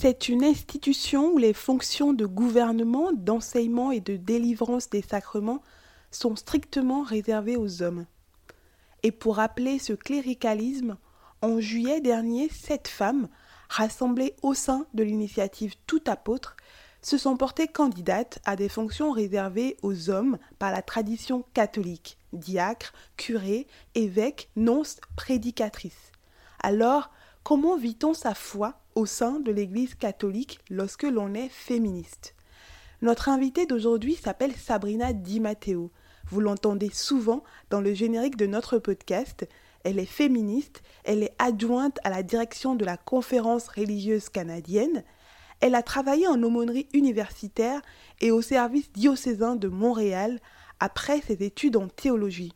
C'est une institution où les fonctions de gouvernement, d'enseignement et de délivrance des sacrements sont strictement réservées aux hommes. Et pour rappeler ce cléricalisme, en juillet dernier, sept femmes, rassemblées au sein de l'initiative Tout apôtre, se sont portées candidates à des fonctions réservées aux hommes par la tradition catholique, diacre, curé, évêque, nonce, prédicatrice. Alors, comment vit-on sa foi au sein de l'Église catholique lorsque l'on est féministe. Notre invitée d'aujourd'hui s'appelle Sabrina Di Matteo. Vous l'entendez souvent dans le générique de notre podcast. Elle est féministe, elle est adjointe à la direction de la conférence religieuse canadienne. Elle a travaillé en aumônerie universitaire et au service diocésain de Montréal après ses études en théologie.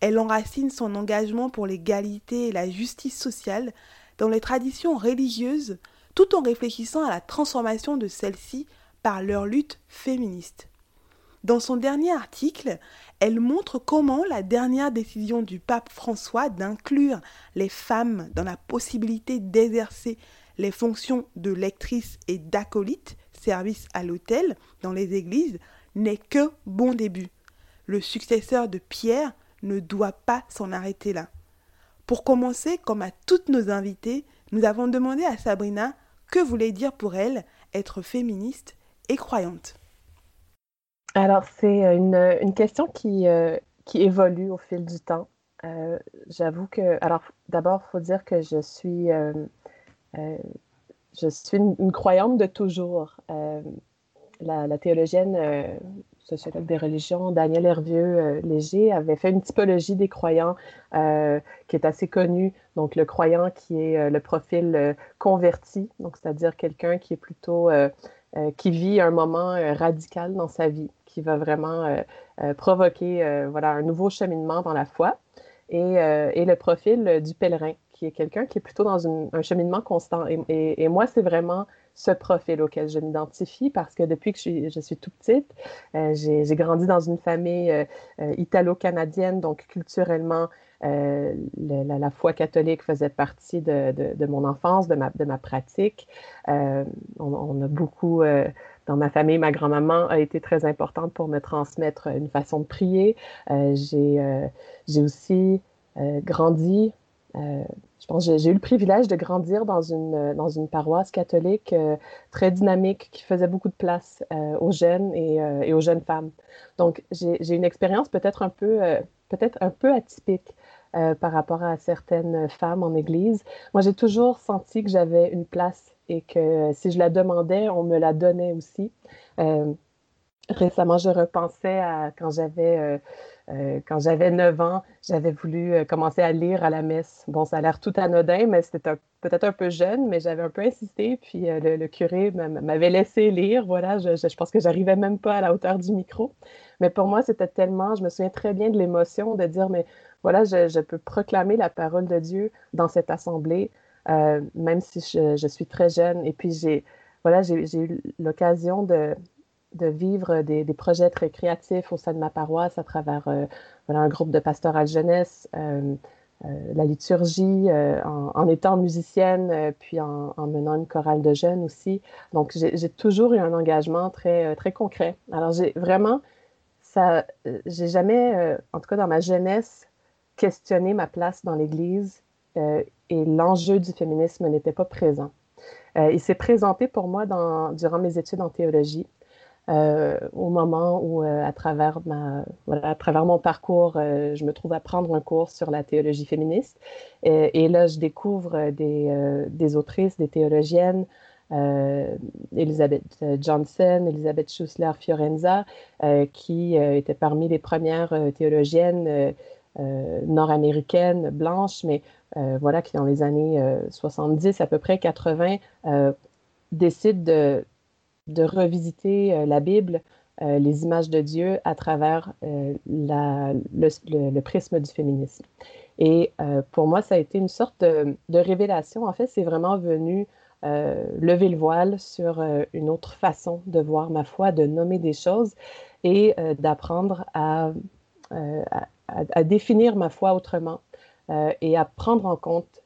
Elle enracine son engagement pour l'égalité et la justice sociale dans les traditions religieuses tout en réfléchissant à la transformation de celles-ci par leur lutte féministe. Dans son dernier article, elle montre comment la dernière décision du pape François d'inclure les femmes dans la possibilité d'exercer les fonctions de lectrice et d'acolyte, service à l'autel, dans les églises, n'est que bon début. Le successeur de Pierre ne doit pas s'en arrêter là. Pour commencer, comme à toutes nos invitées, nous avons demandé à Sabrina que voulait dire pour elle être féministe et croyante. Alors, c'est euh, une, question qui, euh, qui évolue au fil du temps. Euh, j'avoue que, alors d'abord, il faut dire que je suis, je suis une, croyante de toujours. La, théologienne sociologue des religions, Daniel Hervieux euh, Léger, avait fait une typologie des croyants euh, qui est assez connue. Donc, le croyant qui est euh, le profil converti, donc c'est-à-dire quelqu'un qui est plutôt qui vit un moment radical dans sa vie, qui va vraiment provoquer voilà un nouveau cheminement dans la foi. Et, et le profil du pèlerin, qui est quelqu'un qui est plutôt dans un cheminement constant. et, et moi, c'est vraiment ce profil auquel je m'identifie parce que depuis que je suis, je suis tout petite, euh, j'ai grandi dans une famille euh, euh, italo-canadienne, donc culturellement, la, foi catholique faisait partie de, de, mon enfance, de ma, de ma pratique. On, a beaucoup, dans ma famille, ma grand-maman a été très importante pour me transmettre une façon de prier. j'ai aussi grandi euh, je pense j'ai eu le privilège de grandir dans une, euh, dans une paroisse catholique euh, très dynamique qui faisait beaucoup de place aux jeunes et, aux jeunes femmes. Donc, j'ai une expérience peut-être un, peu, peut-être un peu atypique par rapport à certaines femmes en Église. Moi, j'ai toujours senti que j'avais une place et que si je la demandais, on me la donnait aussi. Récemment, je repensais à quand j'avais euh, quand j'avais 9 ans, j'avais voulu euh, commencer à lire à la messe. Bon, ça a l'air tout anodin, mais c'était peut-être un peu jeune, mais j'avais un peu insisté. Puis euh, le, curé m'avait laissé lire. Voilà, je, pense que j'arrivais même pas à la hauteur du micro. Mais pour moi, c'était tellement, je me souviens très bien de l'émotion de dire, mais voilà, je, je, peux proclamer la parole de Dieu dans cette assemblée, même si je, suis très jeune. Et puis j'ai, voilà, j'ai eu l'occasion de, de vivre des, projets très créatifs au sein de ma paroisse à travers euh, un groupe de pastoral jeunesse, euh, euh, la liturgie, en, étant musicienne, puis en, menant une chorale de jeunes aussi. Donc, j'ai toujours eu un engagement très, très concret. Alors, j'ai vraiment, ça, j'ai jamais, en tout cas dans ma jeunesse, questionné ma place dans l'Église et l'enjeu du féminisme n'était pas présent. il s'est présenté pour moi dans, durant mes études en théologie. Euh, au moment où, euh, à, travers ma, voilà, à travers mon parcours, euh, je me trouve à prendre un cours sur la théologie féministe. Et, là, je découvre des, des, autrices, des théologiennes, Elisabeth Johnson, Elisabeth Schussler Fiorenza, qui étaient parmi les premières théologiennes nord-américaine, blanche, mais voilà, qui dans les années 70, à peu près 80, décide de, de revisiter la Bible, les images de Dieu à travers la, le, prisme du féminisme. Et pour moi, ça a été une sorte de, révélation. En fait, c'est vraiment venu euh, lever le voile sur euh, une autre façon de voir ma foi, de nommer des choses et euh, d'apprendre à, définir ma foi autrement et à prendre en compte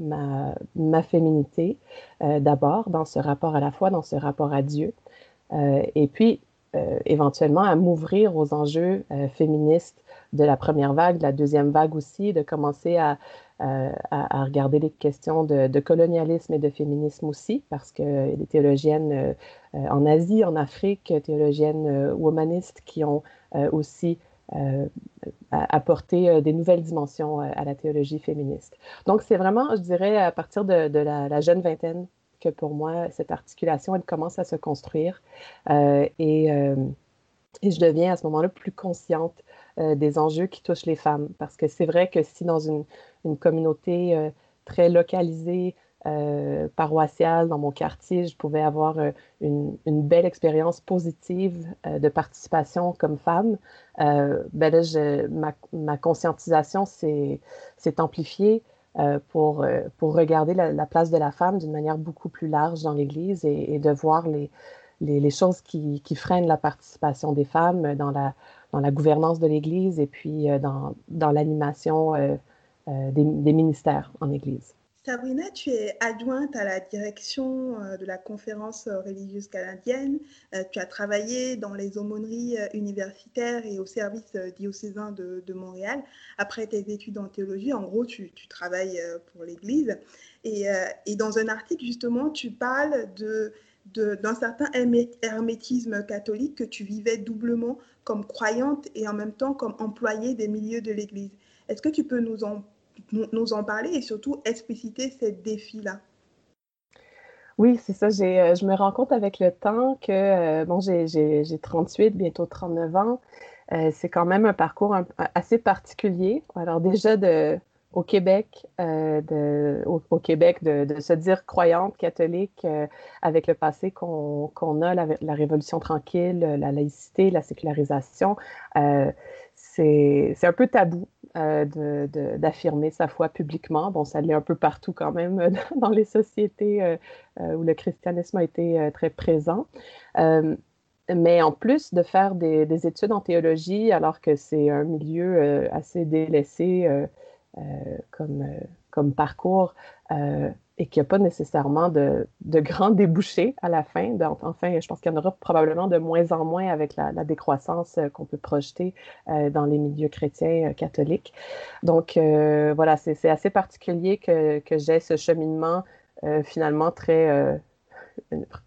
ma, ma, féminité d'abord dans ce rapport à la foi, dans ce rapport à Dieu, et puis éventuellement à m'ouvrir aux enjeux féministes de la première vague, de la deuxième vague aussi, de commencer à, euh, à, regarder les questions de, colonialisme et de féminisme aussi, parce que les théologiennes euh, euh, en Asie, en Afrique, théologiennes humanistes qui ont aussi apporté des nouvelles dimensions à la théologie féministe. Donc, c'est vraiment, je dirais, à partir de, la, jeune vingtaine que pour moi, cette articulation, elle commence à se construire. et, je deviens à ce moment-là plus consciente des enjeux qui touchent les femmes. Parce que c'est vrai que si dans une, communauté euh, très localisée, euh, paroissiale dans mon quartier, je pouvais avoir euh, une, belle expérience positive de participation comme femme. ben là, ma, conscientisation s'est amplifiée pour, regarder la, place de la femme d'une manière beaucoup plus large dans l'Église et, de voir les, choses qui, freinent la participation des femmes dans la, gouvernance de l'Église et puis dans, l'animation euh, des, ministères en Église. Sabrina, tu es adjointe à la direction euh, de la conférence religieuse canadienne. Euh, tu as travaillé dans les aumôneries universitaires et au service diocésain de, Montréal. Après tes études en théologie, en gros, tu, travailles pour l'Église. Et, et, dans un article, justement, tu parles de, d'un certain hermétisme catholique que tu vivais doublement comme croyante et en même temps comme employée des milieux de l'Église. Est-ce que tu peux nous en, nous en parler et surtout expliciter ces défis-là? Oui, c'est ça. Euh, je me rends compte avec le temps que, euh, bon, j'ai 38, bientôt 39 ans. Euh, c'est quand même un parcours assez particulier. Alors déjà, de, au Québec, de, au, Québec de, se dire croyante catholique avec le passé qu'on a, la, la, Révolution tranquille, la laïcité, la sécularisation, c'est un peu tabou. Euh, d'affirmer sa foi publiquement. Bon, ça l'est un peu partout quand même euh, dans les sociétés euh, où le christianisme a été très présent. mais en plus de faire des, des, études en théologie, alors que c'est un milieu assez délaissé comme parcours, et qu'il n'y a pas nécessairement de, de, grands débouchés à la fin. enfin, je pense qu'il y en aura probablement de moins en moins avec la, décroissance euh, qu'on peut projeter euh, dans les milieux chrétiens euh, catholiques. Donc, voilà, c'est assez particulier que, que j'ai ce cheminement finalement très...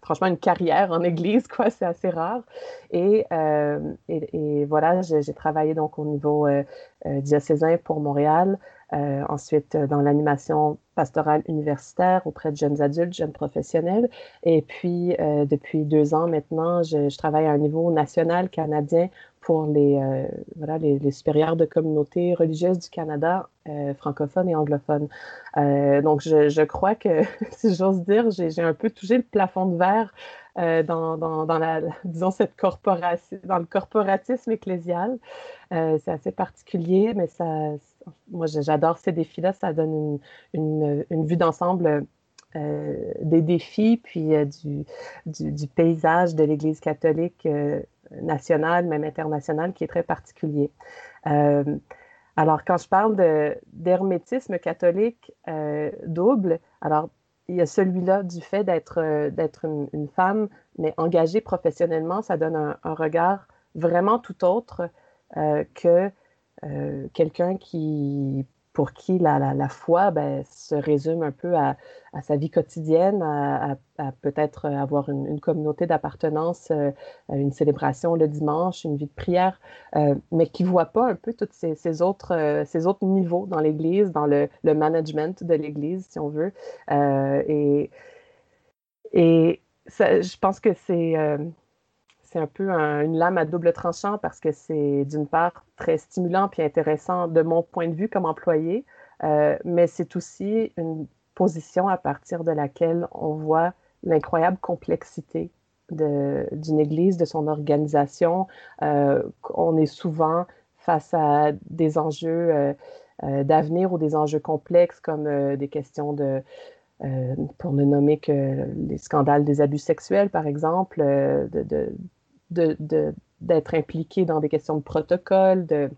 franchement, une carrière en Église, quoi, c'est assez rare. Et, et, voilà, j'ai travaillé donc au niveau diocésain pour Montréal, ensuite dans l'animation pastorale universitaire auprès de jeunes adultes, jeunes professionnels. Et puis, euh, depuis deux ans maintenant, je, travaille à un niveau national canadien pour les, euh, voilà, les, supérieurs de communautés religieuses du Canada, euh, francophones et anglophones. donc, je, crois que, si j'ose dire, j'ai un peu touché le plafond de verre dans, dans, la, disons, cette le corporatisme ecclésial. C'est assez particulier, mais ça moi, j'adore ces défis-là. Ça donne une, une, vue d'ensemble euh, des défis, puis euh, du, du, paysage de l'Église catholique euh, nationale, même internationale, qui est très particulier. alors, quand je parle d'hermétisme catholique double, alors il y a celui-là du fait d'être d'être une, femme, mais engagée professionnellement, ça donne un, un regard vraiment tout autre que euh, quelqu'un qui pour qui la, foi ben, se résume un peu à, sa vie quotidienne, à, peut-être avoir une, communauté d'appartenance, euh, une célébration le dimanche, une vie de prière, euh, mais qui ne voit pas un peu tous ces, autres, ces autres niveaux dans l'Église, dans le, management de l'Église, si on veut. et je pense que c'est c'est un peu une lame à double tranchant parce que c'est d'une part très stimulant puis intéressant de mon point de vue comme employé, euh, mais c'est aussi une position à partir de laquelle on voit l'incroyable complexité d'une Église, de son organisation. Euh, on est souvent face à des enjeux euh, d'avenir ou des enjeux complexes comme des questions de pour ne nommer que les scandales des abus sexuels, par exemple, euh, d'être impliqué dans des questions de protocole, de,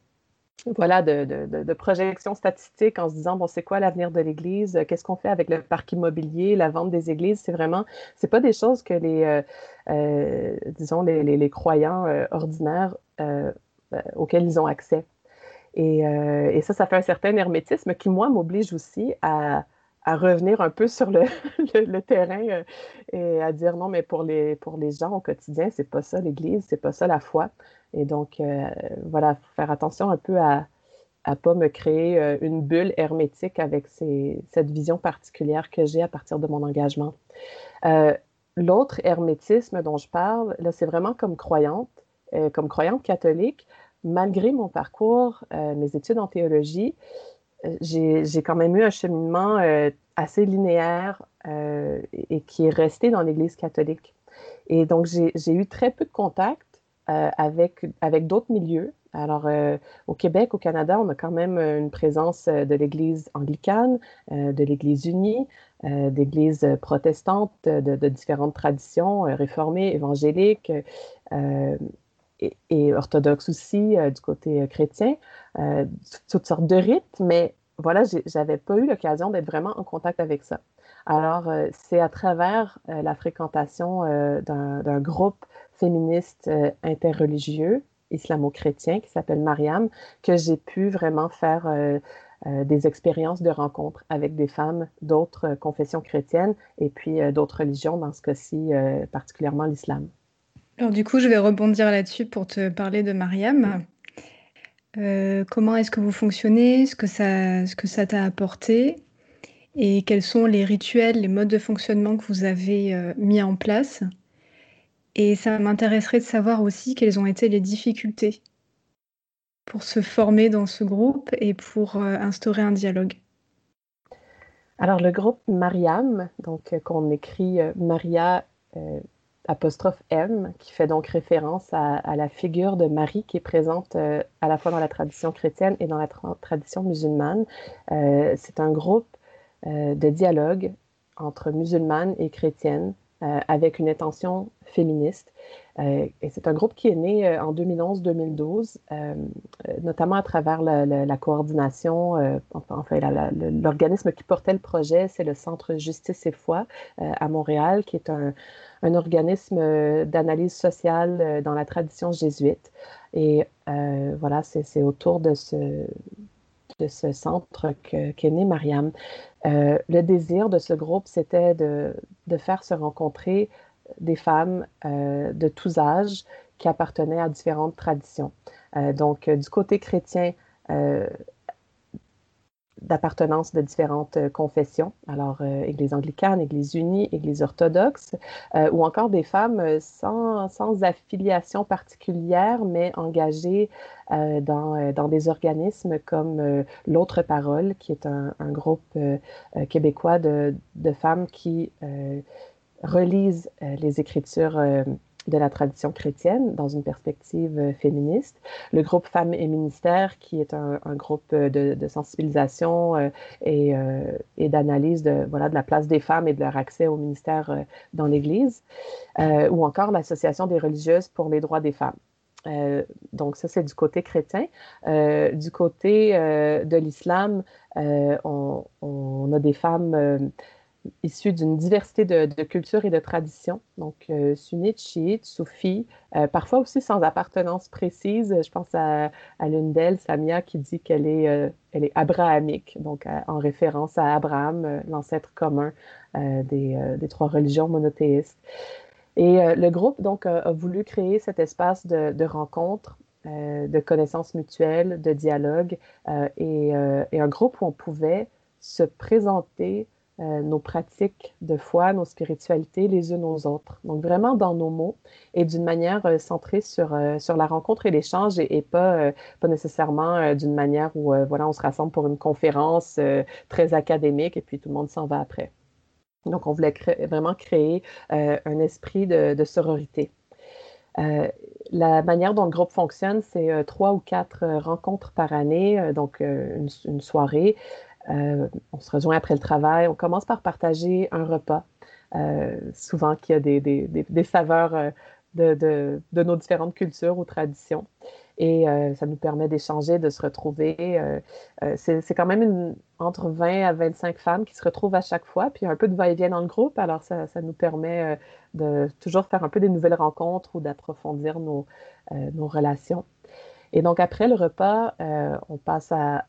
voilà, de, de, de, projection statistique en se disant, bon, c'est quoi l'avenir de l'Église? Qu'est-ce qu'on fait avec le parc immobilier, la vente des églises? C'est vraiment, c'est pas des choses que les, euh, disons, les, les, croyants ordinaires auxquels ils ont accès. Et, et, ça, ça fait un certain hermétisme qui, moi, m'oblige aussi à, à revenir un peu sur le, terrain euh, et à dire non, mais pour les, pour les gens au quotidien, c'est pas ça l'Église, c'est pas ça la foi. Et donc, euh, voilà, faire attention un peu à ne pas me créer euh, une bulle hermétique avec cette vision particulière que j'ai à partir de mon engagement. L'autre hermétisme dont je parle, là, c'est vraiment comme croyante, comme croyante catholique, malgré mon parcours, mes études en théologie, j'ai quand même eu un cheminement euh, assez linéaire euh, et qui est resté dans l'Église catholique. Et donc, j'ai eu très peu de contact euh, avec, avec d'autres milieux. Alors, au Québec, au Canada, on a quand même une présence de l'Église anglicane, de l'Église unie, d'Églises protestantes de, différentes traditions, réformées, évangéliques, et, orthodoxe aussi euh, du côté euh, chrétien, euh, toutes sortes de rites, mais voilà, j'avais pas eu l'occasion d'être vraiment en contact avec ça. Alors, c'est à travers la fréquentation d'un groupe féministe interreligieux islamo-chrétien qui s'appelle Mariam que j'ai pu vraiment faire des expériences de rencontres avec des femmes d'autres confessions chrétiennes et puis d'autres religions, dans ce cas-ci particulièrement l'islam. Alors du coup, je vais rebondir là-dessus pour te parler de Mariam. Euh, comment est-ce que vous fonctionnez Ce que ça, ce que ça t'a apporté Et quels sont les rituels, les modes de fonctionnement que vous avez euh, mis en place Et ça m'intéresserait de savoir aussi quelles ont été les difficultés pour se former dans ce groupe et pour euh, instaurer un dialogue. Alors le groupe Mariam, donc qu'on écrit Maria apostrophe M, qui fait donc référence à, la figure de Marie qui est présente euh, à la fois dans la tradition chrétienne et dans la tradition musulmane. Euh, c'est un groupe euh, de dialogue entre musulmanes et chrétiennes avec une intention féministe. Et c'est un groupe qui est né en 2011-2012, notamment à travers la, coordination, enfin l'organisme qui portait le projet, c'est le Centre Justice et Foi à Montréal, qui est un, organisme euh, d'analyse sociale euh, dans la tradition jésuite. Et euh, voilà, c'est autour de ce, centre qu'est né Mariam. le désir de ce groupe, c'était de, faire se rencontrer des femmes de tous âges qui appartenaient à différentes traditions. donc, du côté chrétien, d'appartenance de différentes euh, confessions, alors euh, Église anglicane, Église unie, Église orthodoxe, euh, ou encore des femmes sans, sans, affiliation particulière, mais engagées dans, dans, des organismes comme L'autre Parole, qui est un, un groupe québécois de, de, femmes qui relisent les Écritures de la tradition chrétienne dans une perspective euh, féministe. Le groupe Femmes et Ministères, qui est un, groupe de, sensibilisation euh, et, euh, d'analyse de, voilà, de la place des femmes et de leur accès au ministère dans l'Église, ou encore l'Association des religieuses pour les droits des femmes. donc ça, c'est du côté chrétien. du côté de l'islam, on, a des femmes issus d'une diversité de, cultures et de traditions, donc euh, sunnites, chiites, soufis, euh, parfois aussi sans appartenance précise. Je pense à, l'une d'elles, Samia, qui dit qu'elle est, euh, elle est abrahamique, donc en référence à Abraham, l'ancêtre commun des, trois religions monothéistes. Et le groupe donc a, voulu créer cet espace de, rencontre, de connaissances mutuelles, de dialogue, et, un groupe où on pouvait se présenter euh, nos pratiques de foi, nos spiritualités les unes aux autres. Donc vraiment dans nos mots et d'une manière euh, centrée sur, euh, sur la rencontre et l'échange et, pas, pas nécessairement d'une manière où voilà, on se rassemble pour une conférence très académique et puis tout le monde s'en va après. Donc on voulait vraiment créer un esprit de, de sororité. la manière dont le groupe fonctionne, c'est trois ou quatre rencontres par année, donc une, une, soirée euh, on se rejoint après le travail. On commence par partager un repas, euh, souvent qui a des, saveurs euh, de, nos différentes cultures ou traditions. Et ça nous permet d'échanger, de se retrouver. c'est quand même entre 20 à 25 femmes qui se retrouvent à chaque fois, puis un peu de va-et-vient dans le groupe. Alors, ça, nous permet de toujours faire un peu des nouvelles rencontres ou d'approfondir nos, relations. Et donc, après le repas, on passe à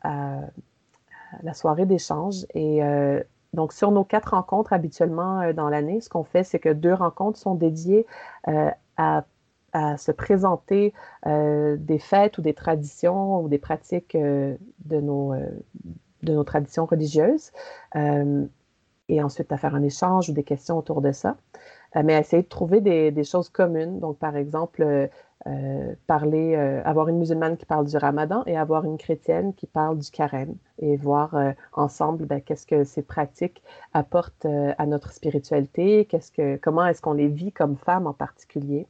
la soirée d'échange. Et euh, donc, sur nos quatre rencontres habituellement euh, dans l'année, ce qu'on fait, c'est que deux rencontres sont dédiées euh, à, se présenter des fêtes ou des traditions ou des pratiques de, nos, de nos traditions religieuses. et ensuite, à faire un échange ou des questions autour de ça. mais à essayer de trouver des, des, choses communes. Donc, par exemple, euh, parler, euh, avoir une musulmane qui parle du ramadan et avoir une chrétienne qui parle du carême et voir euh, ensemble ben, qu'est-ce que ces pratiques apportent à notre spiritualité, qu'est-ce que, comment est-ce qu'on les vit comme femmes en particulier,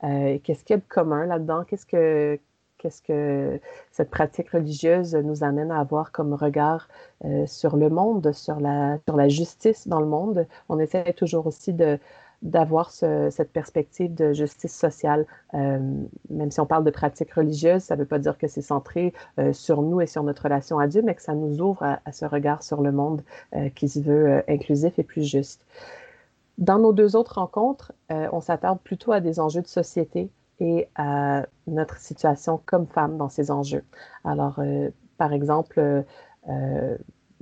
qu'est-ce qu'il y a de commun là-dedans, qu'est-ce que, qu'est-ce que cette pratique religieuse nous amène à avoir comme regard sur le monde, sur la, sur la justice dans le monde. On essaie toujours aussi de, d'avoir cette perspective de justice sociale. Euh, même si on parle de pratiques religieuses, ça ne veut pas dire que c'est centré euh, sur nous et sur notre relation à Dieu, mais que ça nous ouvre à, ce regard sur le monde euh, qui se veut inclusif et plus juste. Dans nos deux autres rencontres, on s'attarde plutôt à des enjeux de société et à notre situation comme femme dans ces enjeux. Alors, par exemple,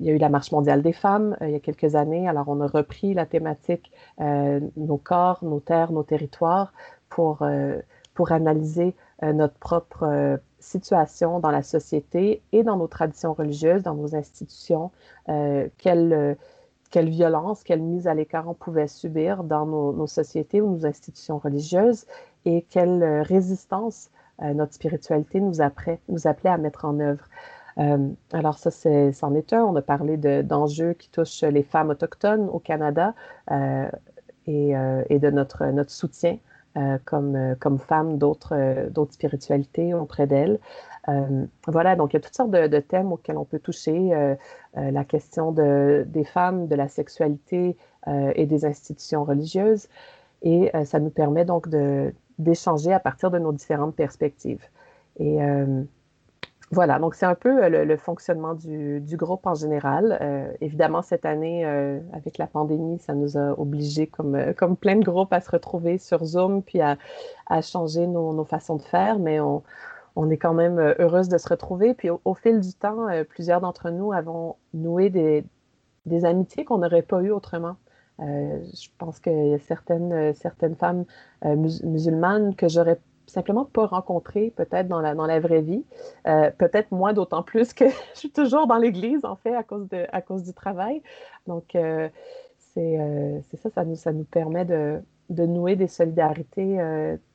il y a eu la Marche mondiale des femmes euh, il y a quelques années. Alors, on a repris la thématique euh, nos corps, nos terres, nos territoires pour, euh, pour analyser notre propre situation dans la société et dans nos traditions religieuses, dans nos institutions, quelle, quelle violence, quelle mise à l'écart on pouvait subir dans nos, nos, sociétés ou nos institutions religieuses et quelle résistance notre spiritualité nous, appelait, nous appelait à mettre en œuvre. Euh, alors ça, c'en est, un. On a parlé d'enjeux qui touchent les femmes autochtones au Canada euh, euh, et, de notre, soutien comme, comme femmes d'autres spiritualités auprès d'elles. voilà, donc il y a toutes sortes de, thèmes auxquels on peut toucher. la question de, des femmes, de la sexualité et des institutions religieuses. Et ça nous permet donc d'échanger à partir de nos différentes perspectives. Voilà, donc c'est un peu euh, le, fonctionnement du, groupe en général. Euh, évidemment, cette année, euh, avec la pandémie, ça nous a obligés, comme, plein de groupes, à se retrouver sur Zoom, puis à, changer nos, façons de faire, mais on, est quand même heureuse de se retrouver. Puis au, fil du temps, plusieurs d'entre nous avons noué des, des amitiés qu'on n'aurait pas eues autrement. je pense qu'il y a certaines, certaines femmes musulmanes que j'aurais simplement pas rencontré peut-être dans la, dans la vraie vie. Euh, peut-être moi, d'autant plus que je suis toujours dans l'église, en fait, à cause, de, à cause du travail. Donc, euh, euh, c'est ça, ça nous, ça nous permet de, de nouer des solidarités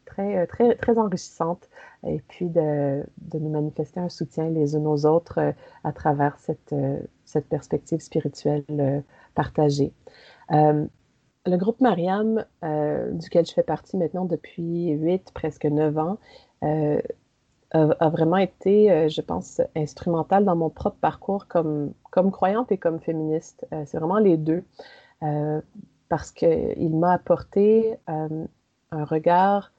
très, très, très enrichissantes et puis de, de, nous manifester un soutien les uns aux autres à travers cette, cette perspective spirituelle partagée le groupe Mariam, euh, duquel je fais partie maintenant depuis huit, presque neuf ans, euh, a, vraiment été, euh, je pense, instrumental dans mon propre parcours comme, croyante et comme féministe. C'est vraiment les deux, parce qu'il m'a apporté un regard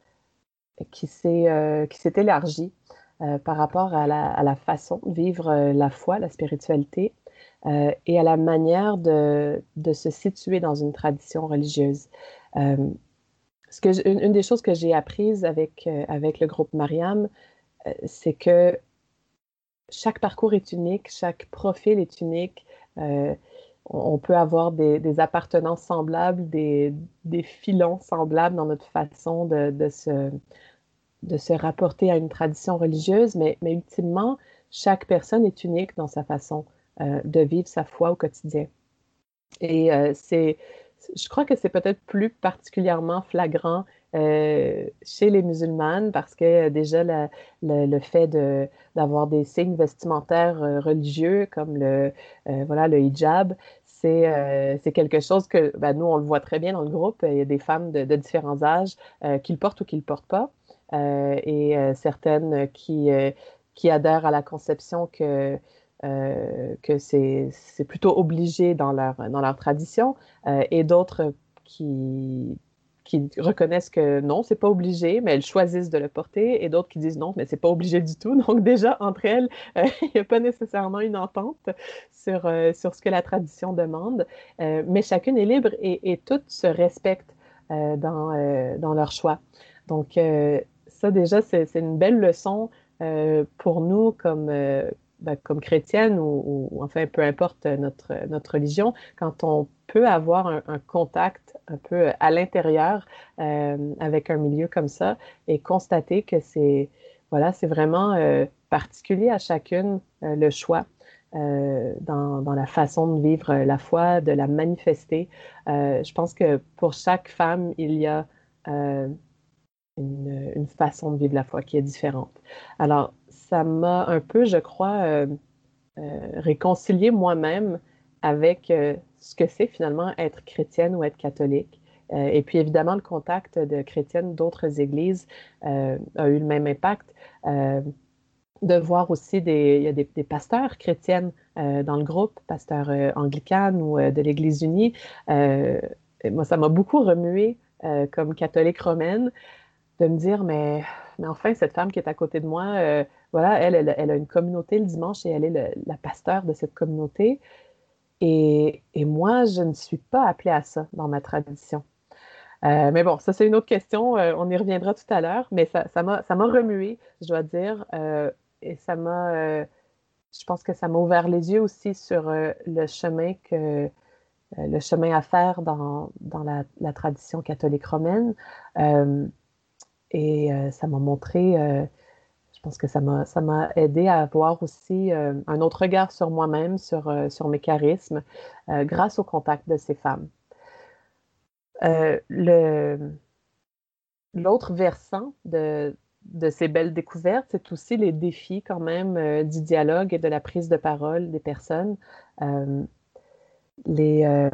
qui s'est élargi par rapport à la, façon de vivre la foi, la spiritualité, euh, et à la manière de, se situer dans une tradition religieuse. Euh, ce que une, des choses que j'ai apprises avec, euh, avec le groupe Mariam, c'est que chaque parcours est unique, chaque profil est unique. on peut avoir des, des appartenances semblables, des, filons semblables dans notre façon de, de, se, de se rapporter à une tradition religieuse, mais, mais ultimement, chaque personne est unique dans sa façon de vivre sa foi au quotidien. Et c'est, je crois que c'est peut-être plus particulièrement flagrant chez les musulmanes parce que déjà le fait d'avoir des signes vestimentaires religieux comme le, voilà, le hijab, c'est quelque chose que ben, nous, on le voit très bien dans le groupe. Il y a des femmes de, de différents âges qui le portent ou qui ne le portent pas. et certaines qui, qui adhèrent à la conception que euh, que c'est plutôt obligé dans leur, dans leur tradition, euh, et d'autres qui, qui reconnaissent que non, c'est pas obligé, mais elles choisissent de le porter, et d'autres qui disent non, mais c'est pas obligé du tout. Donc déjà, entre elles, euh, il n'y a pas nécessairement une entente sur, sur ce que la tradition demande, mais chacune est libre et, et toutes se respectent dans, dans leur choix. Donc ça, déjà, c'est une belle leçon pour nous comme ben, comme chrétienne ou, enfin peu importe notre, notre religion, quand on peut avoir un, contact un peu à l'intérieur euh, avec un milieu comme ça et constater que c'est voilà, vraiment euh, particulier à chacune euh, le choix. Dans, dans, la façon de vivre la foi, de la manifester. je pense que pour chaque femme, il y a une, une, façon de vivre la foi qui est différente. Alors, ça m'a un peu, je crois, euh, euh, réconcilié moi-même avec euh, ce que c'est finalement être chrétienne ou être catholique. et puis évidemment, le contact de chrétiennes d'autres églises a eu le même impact. de voir aussi des, il y a des, pasteurs chrétiennes dans le groupe, pasteurs anglicanes ou de l'Église unie. moi, ça m'a beaucoup remué comme catholique romaine de me dire, mais, mais enfin, cette femme qui est à côté de moi, voilà, elle, elle, a une communauté le dimanche et elle est la pasteur de cette communauté. Et, moi, je ne suis pas appelée à ça dans ma tradition. Euh, mais bon, ça, c'est une autre question. Euh, on y reviendra tout à l'heure. Mais ça m'a ça remué, je dois dire. Euh, et ça m'a. je pense que ça m'a ouvert les yeux aussi sur le chemin que. le chemin à faire dans, la, tradition catholique romaine. et ça m'a montré pense que ça m'a aidé à avoir aussi euh, un autre regard sur moi-même, sur, euh, sur mes charismes, euh, grâce au contact de ces femmes. L'autre versant de, de, ces belles découvertes, c'est aussi les défis quand même du dialogue et de la prise de parole des personnes. les,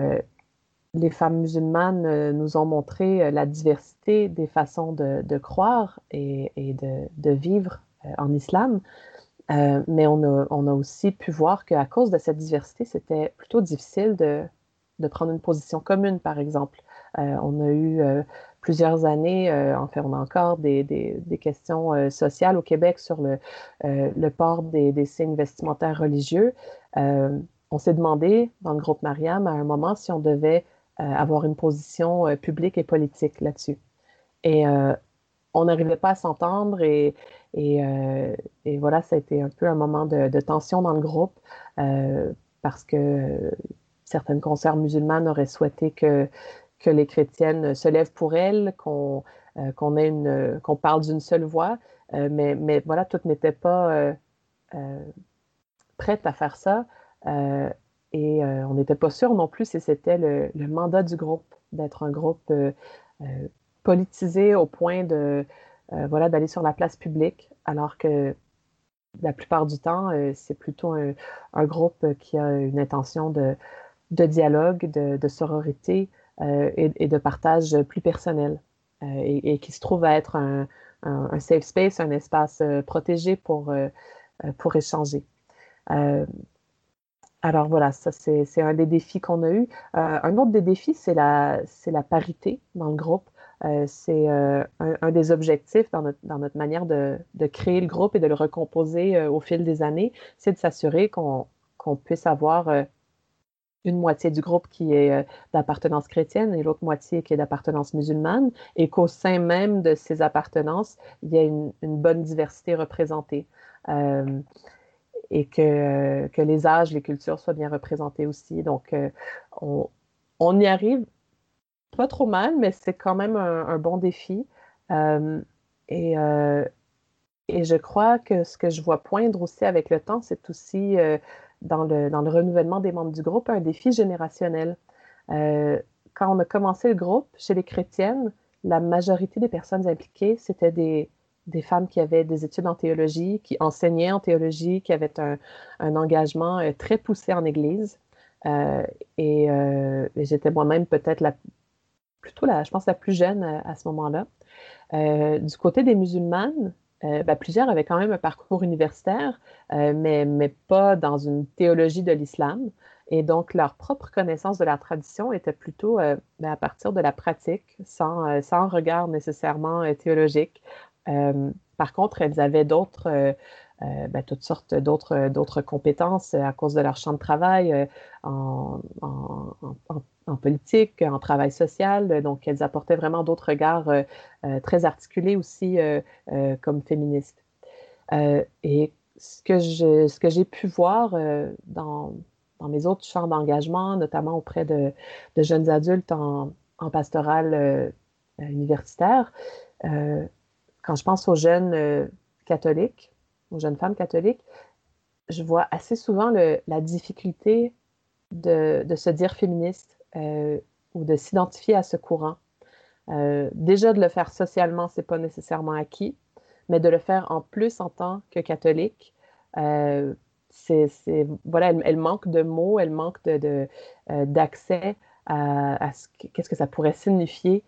les femmes musulmanes nous ont montré la diversité des façons de, croire et, et de, de, vivre en islam. Euh, mais on a, aussi pu voir qu'à cause de cette diversité, c'était plutôt difficile de, prendre une position commune, par exemple. Euh, on a eu plusieurs années, en fait, on a encore des, questions sociales au Québec sur le, le port des, des, signes vestimentaires religieux. on s'est demandé, dans le groupe Mariam, à un moment, si on devait avoir une position publique et politique là-dessus. Et on n'arrivait pas à s'entendre et, euh, et, voilà, ça a été un peu un moment de, tension dans le groupe euh, parce que certaines concerts musulmanes auraient souhaité que, les chrétiennes se lèvent pour elles, qu'on euh, parle d'une seule voix, mais, voilà, toutes n'étaient pas prêtes à faire ça. et on n'était pas sûr non plus si c'était le, mandat du groupe d'être un groupe politisé au point de euh, voilà, d'aller sur la place publique, alors que la plupart du temps, euh, c'est plutôt un, groupe qui a une intention de, dialogue, de, sororité euh, et, de partage plus personnel et, qui se trouve à être un, safe space, un espace protégé pour, pour échanger. alors voilà, ça c'est un des défis qu'on a eu. un autre des défis, c'est la, la parité dans le groupe. Euh, c'est euh, un, des objectifs dans notre, manière de, créer le groupe et de le recomposer euh, au fil des années, c'est de s'assurer qu'on puisse avoir une moitié du groupe qui est d'appartenance chrétienne et l'autre moitié qui est d'appartenance musulmane, et qu'au sein même de ces appartenances, il y a une, bonne diversité représentée. et que, les âges, les cultures soient bien représentés aussi. Donc, on, on y arrive pas trop mal, mais c'est quand même un, bon défi. Euh, et, euh, et, je crois que ce que je vois poindre aussi avec le temps, c'est aussi euh, dans, le, dans le renouvellement des membres du groupe un défi générationnel. quand on a commencé le groupe, chez les chrétiennes, la majorité des personnes impliquées, c'était des, des femmes qui avaient des études en théologie, qui enseignaient en théologie, qui avaient un, engagement très poussé en Église. Et, j'étais moi-même peut-être la, plutôt la, je pense, la plus jeune à, ce moment-là. du côté des musulmanes, ben, plusieurs avaient quand même un parcours universitaire, mais, mais pas dans une théologie de l'islam. Et donc, leur propre connaissance de la tradition était plutôt ben, à partir de la pratique, sans, sans regard nécessairement théologique. Euh, par contre, elles avaient d'autres, euh, euh, ben, toutes sortes d'autres, compétences à cause de leur champ de travail en, politique, en travail social. Donc, elles apportaient vraiment d'autres regards très articulés aussi comme féministes. et ce que, j'ai pu voir dans, mes autres champs d'engagement, notamment auprès de, de jeunes adultes en, en pastoral universitaire, quand je pense aux jeunes euh, catholiques, aux jeunes femmes catholiques, je vois assez souvent la difficulté de, se dire féministe euh, ou de s'identifier à ce courant. Euh, déjà, de le faire socialement, c'est pas nécessairement acquis, mais de le faire en plus en tant que catholique, c'est, voilà, elle, manque de mots, elle manque de, d'accès à, à ce, qu'est-ce que ça pourrait signifier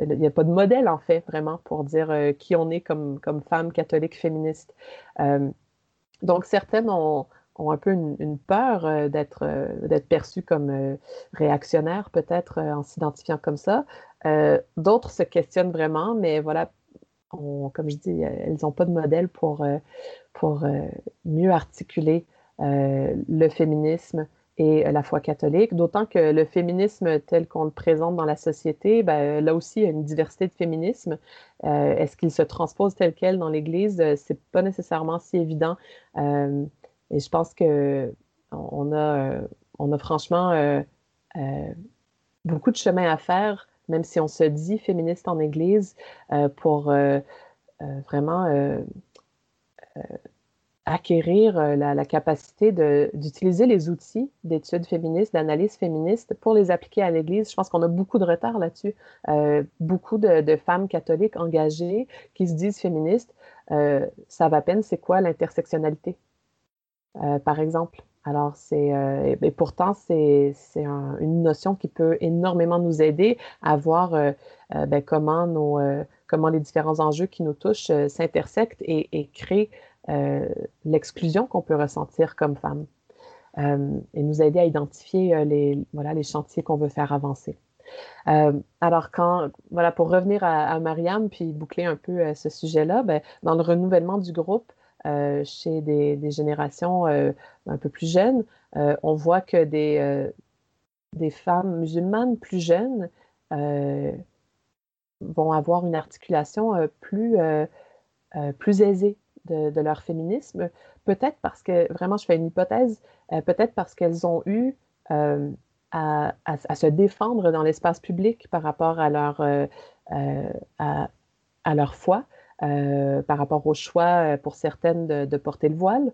il n'y a pas de modèle, en fait, vraiment, pour dire euh, qui on est comme, comme femme catholique féministe. Euh, donc, certaines ont, ont, un peu une, peur euh, d'être d'être perçues comme réactionnaires, peut-être, en s'identifiant comme ça. D'autres se questionnent vraiment, mais voilà, comme je dis, elles n'ont pas de modèle pour, pour mieux articuler le féminisme et la foi catholique, d'autant que le féminisme tel qu'on le présente dans la société, ben, là aussi, il y a une diversité de féminisme. Euh, est-ce qu'il se transpose tel quel dans l'Église? C'est pas nécessairement si évident. Euh, et je pense que on a, on a franchement euh, beaucoup de chemin à faire, même si on se dit féministe en Église, pour vraiment acquérir euh, la, capacité d'utiliser les outils d'études féministes, d'analyse féministe pour les appliquer à l'Église. Je pense qu'on a beaucoup de retard là-dessus. Euh, beaucoup de, femmes catholiques engagées qui se disent féministes euh, savent à peine c'est quoi l'intersectionnalité, euh, par exemple. Alors, c'est et, pourtant, c'est une notion qui peut énormément nous aider à voir ben, comment, nos, comment les différents enjeux qui nous touchent s'intersectent et, et créent euh, l'exclusion qu'on peut ressentir comme femme euh, et nous aider à identifier euh, les, voilà, les chantiers qu'on veut faire avancer. alors, quand, voilà, pour revenir à, Mariam, puis boucler un peu ce sujet-là, ben, dans le renouvellement du groupe, chez des, des générations un peu plus jeunes, on voit que des, des femmes musulmanes plus jeunes vont avoir une articulation plus, plus aisée de, leur féminisme. Peut-être parce que, vraiment, je fais une hypothèse, euh, peut-être parce qu'elles ont eu euh, à, se défendre dans l'espace public par rapport à leur, euh, à, leur foi, par rapport au choix pour certaines de, porter le voile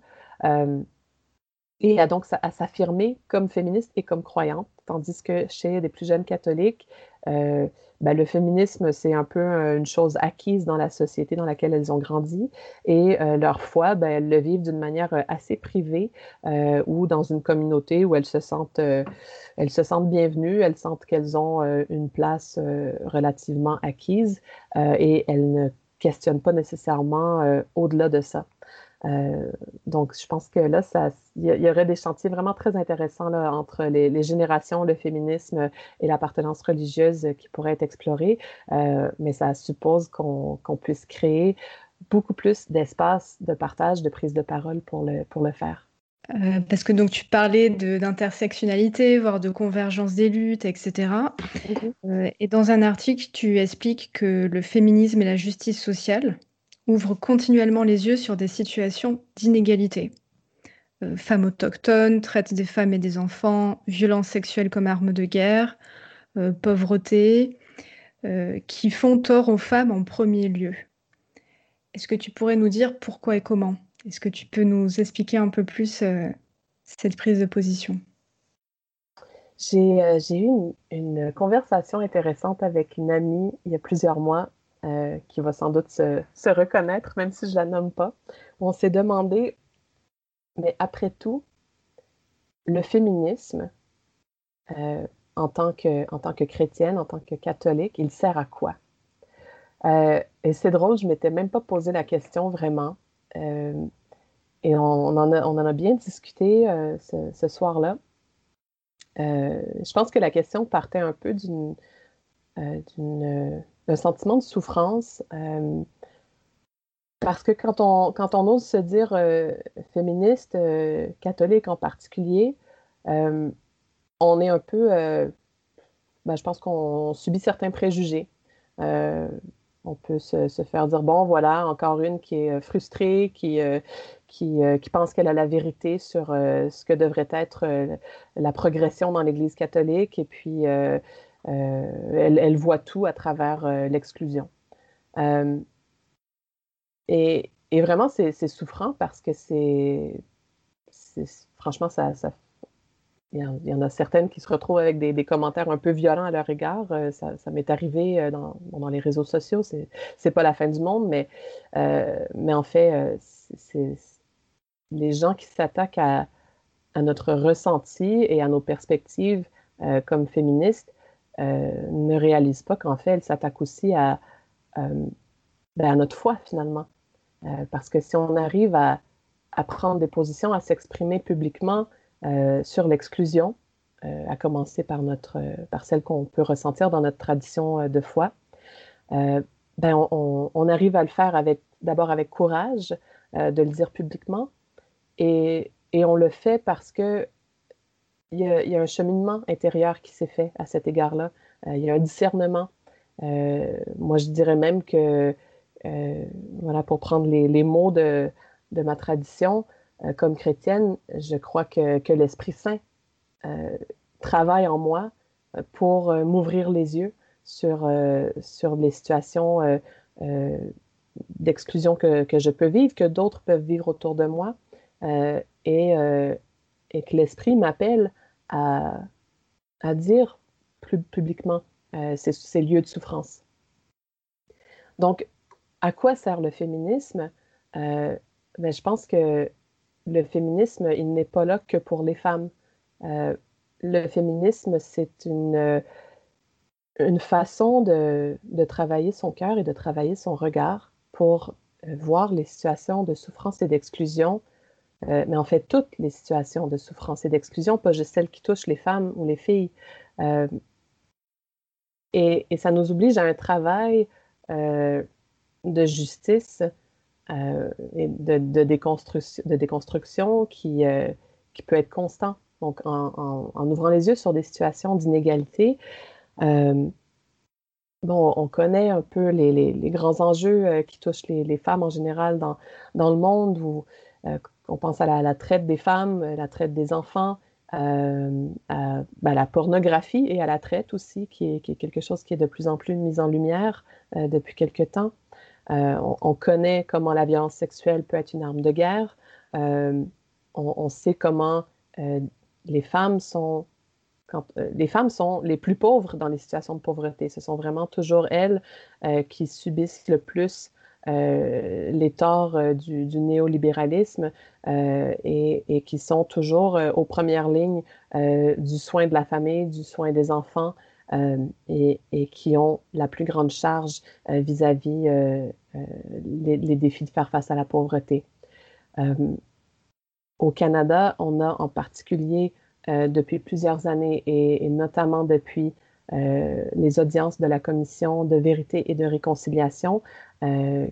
et à donc à s'affirmer comme féministe et comme croyante, tandis que chez des plus jeunes catholiques, euh, ben, le féminisme, c'est un peu euh, une chose acquise dans la société dans laquelle elles ont grandi et euh, leur foi, ben, elles le vivent d'une manière assez privée ou dans une communauté où elles se sentent, elles se sentent bienvenues, elles sentent qu'elles ont une place relativement acquise et elles ne questionnent pas nécessairement au-delà de ça. Euh, donc, je pense que là, il y, aurait des chantiers vraiment très intéressants là, entre les, générations, le féminisme et l'appartenance religieuse qui pourraient être explorés, euh, mais ça suppose qu'on puisse créer beaucoup plus d'espace de partage, de prise de parole pour le, pour le faire. Euh, parce que donc tu parlais d'intersectionnalité, voire de convergence des luttes, etc. Mm-hmm. et dans un article, tu expliques que le féminisme et la justice sociale ouvre continuellement les yeux sur des situations d'inégalité. Euh, femmes autochtones, traite des femmes et des enfants, violences sexuelles comme arme de guerre, euh, pauvreté, euh, qui font tort aux femmes en premier lieu. Est-ce que tu pourrais nous dire pourquoi et comment? Est-ce que tu peux nous expliquer un peu plus cette prise de position? J'ai eu une, conversation intéressante avec une amie il y a plusieurs mois qui va sans doute se, reconnaître, même si je la nomme pas. On s'est demandé, mais après tout, le féminisme, en tant, que, en tant que chrétienne, en tant que catholique, il sert à quoi? Euh, et c'est drôle, je m'étais même pas posé la question vraiment. Euh, et on, en a, on, en a, bien discuté euh, ce, soir-là. je pense que la question partait un peu sentiment de souffrance. parce que quand on, quand on ose se dire féministe, catholique en particulier, on est un peu, euh, ben, je pense qu'on subit certains préjugés. Euh, on peut se, faire dire, bon, voilà, encore une qui est euh, frustrée, qui, qui, qui, pense qu'elle a la vérité sur ce que devrait être la progression dans l'Église catholique, et puis elle, elle, voit tout à travers l'exclusion. Et, et, vraiment, c'est souffrant parce que c'est, franchement, ça, il y, en, a certaines qui se retrouvent avec des, commentaires un peu violents à leur égard. Euh, ça, m'est arrivé euh, dans, les réseaux sociaux. C'est, n'est pas la fin du monde, euh, mais en fait, c'est, les gens qui s'attaquent à, notre ressenti et à nos perspectives comme féministes ne réalisent pas qu'en fait, elles s'attaquent aussi à, ben, à notre foi finalement. parce que si on arrive à, prendre des positions, à s'exprimer publiquement, euh, sur l'exclusion, euh, à commencer par, notre, par celle qu'on peut ressentir dans notre tradition euh, de foi. ben on, on, arrive à le faire avec, d'abord avec courage, de le dire publiquement, et, et on le fait parce que il y, a, un cheminement intérieur qui s'est fait à cet égard-là. il y a un discernement. moi, je dirais même que, voilà, pour prendre les, mots de, de ma tradition, euh, comme chrétienne, je crois que, que l'Esprit Saint euh, travaille en moi euh, pour m'ouvrir les yeux sur, sur les situations d'exclusion que, que, je peux vivre, que d'autres peuvent vivre autour de moi, et, que l'Esprit m'appelle à, dire plus publiquement ces, ces, lieux de souffrance. Donc, à quoi sert le féminisme? Ben, je pense que le féminisme, il n'est pas là que pour les femmes. Euh, le féminisme, c'est une, euh, une façon de, de, travailler son cœur et de travailler son regard pour euh, voir les situations de souffrance et d'exclusion, mais en fait toutes les situations de souffrance et d'exclusion, pas juste celles qui touchent les femmes ou les filles. Et, et, ça nous oblige à un travail de justice euh, de, déconstruction, de déconstruction qui, euh, peut être constant. Donc, en, ouvrant les yeux sur des situations d'inégalité, euh, bon, on connaît un peu les, grands enjeux qui touchent les, les, femmes en général dans, dans le monde, où on pense à la, traite des femmes, la traite des enfants, euh, à, ben, la pornographie et à la traite aussi, qui est, quelque chose qui est de plus en plus mis en lumière euh, depuis quelque temps. Euh, on, connaît comment la violence sexuelle peut être une arme de guerre. Euh, on, sait comment euh, les femmes sont les femmes sont les plus pauvres dans les situations de pauvreté. Ce sont vraiment toujours elles qui subissent le plus les torts du, néolibéralisme et, qui sont toujours aux premières lignes du soin de la famille, du soin des enfants, euh, et, qui ont la plus grande charge euh, vis-à-vis euh, les, défis de faire face à la pauvreté. au Canada, on a en particulier depuis plusieurs années et, notamment depuis les audiences de la Commission de vérité et de réconciliation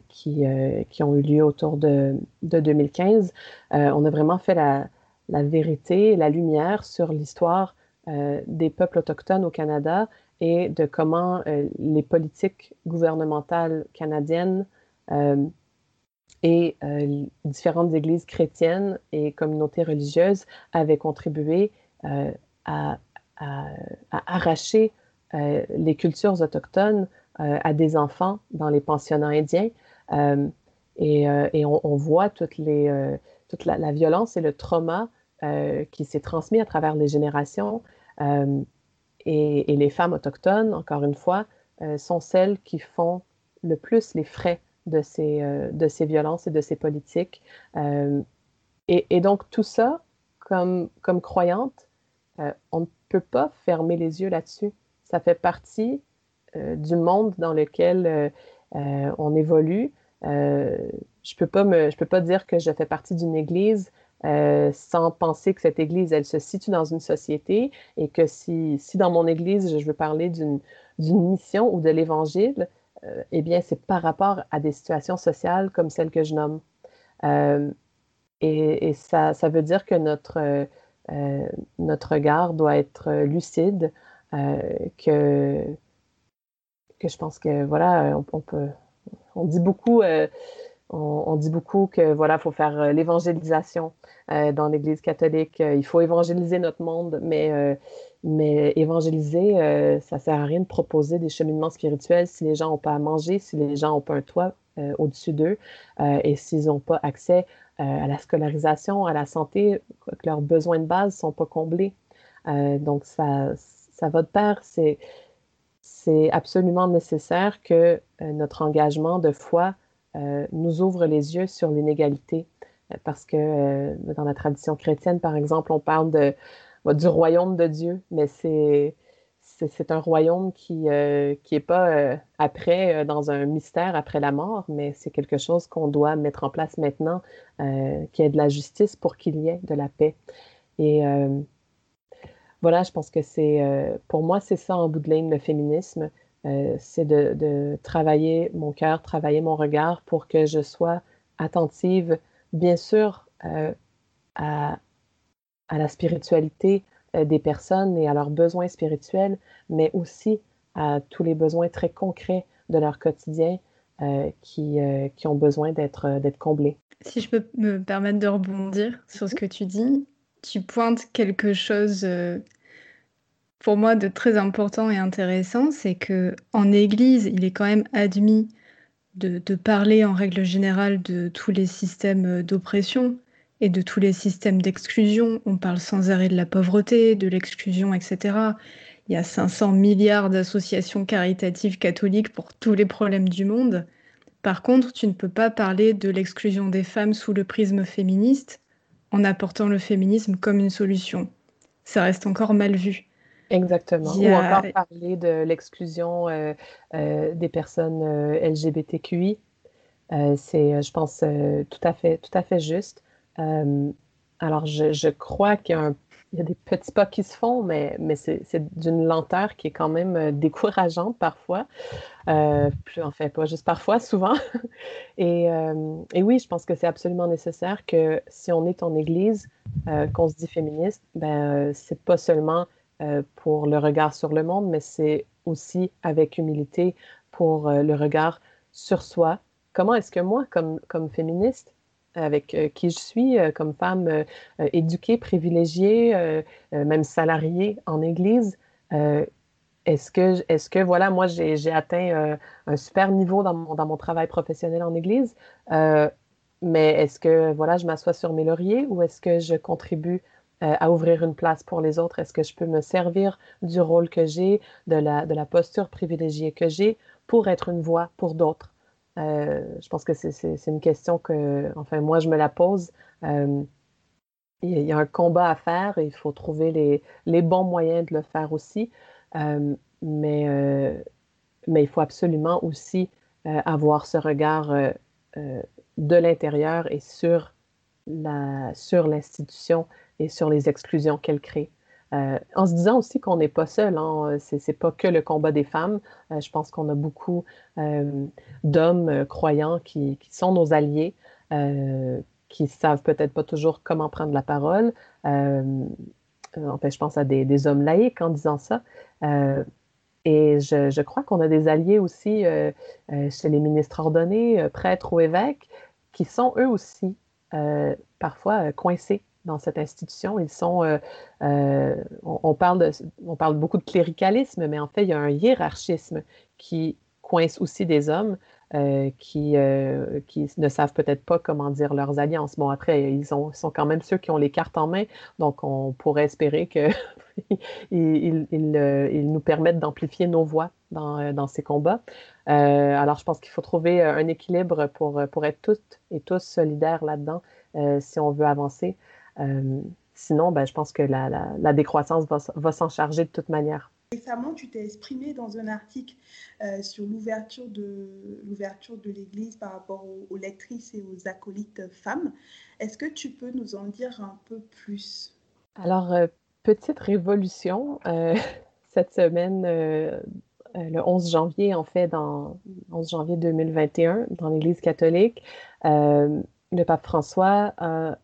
qui, qui, ont eu lieu autour de, de 2015. on a vraiment fait la, vérité, la lumière sur l'histoire euh, des peuples autochtones au Canada et de comment euh, les politiques gouvernementales canadiennes euh, et différentes églises chrétiennes et communautés religieuses avaient contribué à, arracher les cultures autochtones à des enfants dans les pensionnats indiens. et, on, voit toute la, violence et le trauma qui s'est transmis à travers les générations. Et, les femmes autochtones, encore une fois, sont celles qui font le plus les frais de ces, de ces violences et de ces politiques. Et, et, donc, tout ça, comme, comme croyante, on ne peut pas fermer les yeux là-dessus. Ça fait partie du monde dans lequel on évolue. je peux peux pas dire que je fais partie d'une église euh, sans penser que cette Église, elle se situe dans une société et que si, si dans mon Église, je veux parler d'une mission ou de l'Évangile, euh, eh bien, c'est par rapport à des situations sociales comme celles que je nomme. Euh, et, et ça, ça, veut dire que notre, notre regard doit être lucide, que, que je pense que, voilà, on, on peut... On dit beaucoup on, dit beaucoup que voilà, faut faire euh, l'évangélisation euh, dans l'Église catholique. Euh, il faut évangéliser notre monde, mais, mais évangéliser, ça sert à rien de proposer des cheminements spirituels si les gens n'ont pas à manger, si les gens n'ont pas un toit au-dessus d'eux et s'ils n'ont pas accès à la scolarisation, à la santé, que leurs besoins de base ne sont pas comblés. donc, ça, ça va de pair. C'est, c'est absolument nécessaire que notre engagement de foi euh, nous ouvre les yeux sur l'inégalité. Euh, parce que euh, dans la tradition chrétienne, par exemple, on parle de, du royaume de Dieu, mais c'est un royaume qui n'est est pas après, dans un mystère après la mort, mais c'est quelque chose qu'on doit mettre en place maintenant, qui est de la justice pour qu'il y ait de la paix. Et voilà, je pense que c'est, pour moi, c'est ça en bout de ligne, le féminisme. Euh, c'est de, travailler mon cœur, travailler mon regard pour que je sois attentive, bien sûr, euh, à, la spiritualité euh, des personnes et à leurs besoins spirituels, mais aussi à tous les besoins très concrets de leur quotidien qui, qui, ont besoin d'être comblés. Si je peux me permettre de rebondir sur ce que tu dis, tu pointes quelque chose pour moi de très important et intéressant, c'est que en Église, il est quand même admis de, parler en règle générale de tous les systèmes d'oppression et de tous les systèmes d'exclusion. On parle sans arrêt de la pauvreté, de l'exclusion, etc. Il y a 500 milliards d'associations caritatives catholiques pour tous les problèmes du monde. Par contre, tu ne peux pas parler de l'exclusion des femmes sous le prisme féministe en apportant le féminisme comme une solution. Ça reste encore mal vu. Exactement. Ou encore parler de l'exclusion euh, euh, des personnes euh, LGBTQI. c'est, je pense, tout, à fait, tout à fait juste. alors, je, je crois qu'il y a, un, il y a, des petits pas qui se font, mais, c'est, d'une lenteur qui est quand même décourageante parfois. plus, en fait, pas juste parfois, souvent. et, et, oui, je pense que c'est absolument nécessaire que si on est en Église, qu'on se dit féministe, ben, c'est pas seulement euh, pour le regard sur le monde, mais c'est aussi avec humilité pour euh, le regard sur soi. Comment est-ce que moi, comme féministe, avec euh, qui je suis, comme femme éduquée, privilégiée, même salariée en Église, est-ce que, est que, voilà, moi, j'ai atteint un super niveau dans mon, dans mon, travail professionnel en Église, mais est-ce que, voilà, je m'assois sur mes lauriers ou est-ce que je contribue euh, à ouvrir une place pour les autres? Est-ce que je peux me servir du rôle que j'ai, de la, de la posture privilégiée que j'ai pour être une voix pour d'autres? Euh, je pense que c'est une question que, enfin, moi, je me la pose. Euh, il y a un combat à faire et il faut trouver les, bons moyens de le faire aussi. mais, mais il faut absolument aussi avoir ce regard de l'intérieur et sur l'institution et sur les exclusions qu'elle crée. Euh, en se disant aussi qu'on n'est pas seul, hein, c'est pas que le combat des femmes. Euh, je pense qu'on a beaucoup euh, d'hommes croyants qui, sont nos alliés, qui savent peut-être pas toujours comment prendre la parole. en fait, je pense à des, hommes laïcs en disant ça. et je crois qu'on a des alliés aussi chez les ministres ordonnés, prêtres ou évêques, qui sont eux aussi parfois coincés dans cette institution. Ils sont, euh, euh, on, parle on parle beaucoup de cléricalisme, mais en fait, il y a un hiérarchisme qui coince aussi des hommes qui, qui ne savent peut-être pas comment dire leurs alliances. Bon, après, ils, ont, sont quand même ceux qui ont les cartes en main, donc on pourrait espérer qu'ils ils, ils, nous permettent d'amplifier nos voix dans, dans ces combats. alors, je pense qu'il faut trouver un équilibre pour, pour être toutes et tous solidaires là-dedans si on veut avancer. Sinon, ben, je pense que la, la, décroissance va, va s'en charger de toute manière. Récemment, tu t'es exprimé dans un article euh, sur l'ouverture de l'ouverture de l'Église par rapport aux, lectrices et aux acolytes femmes. Est-ce que tu peux nous en dire un peu plus? Alors, euh, petite révolution euh, cette semaine, le 11 janvier, en fait, dans 11 janvier 2021, dans l'Église catholique, le pape François a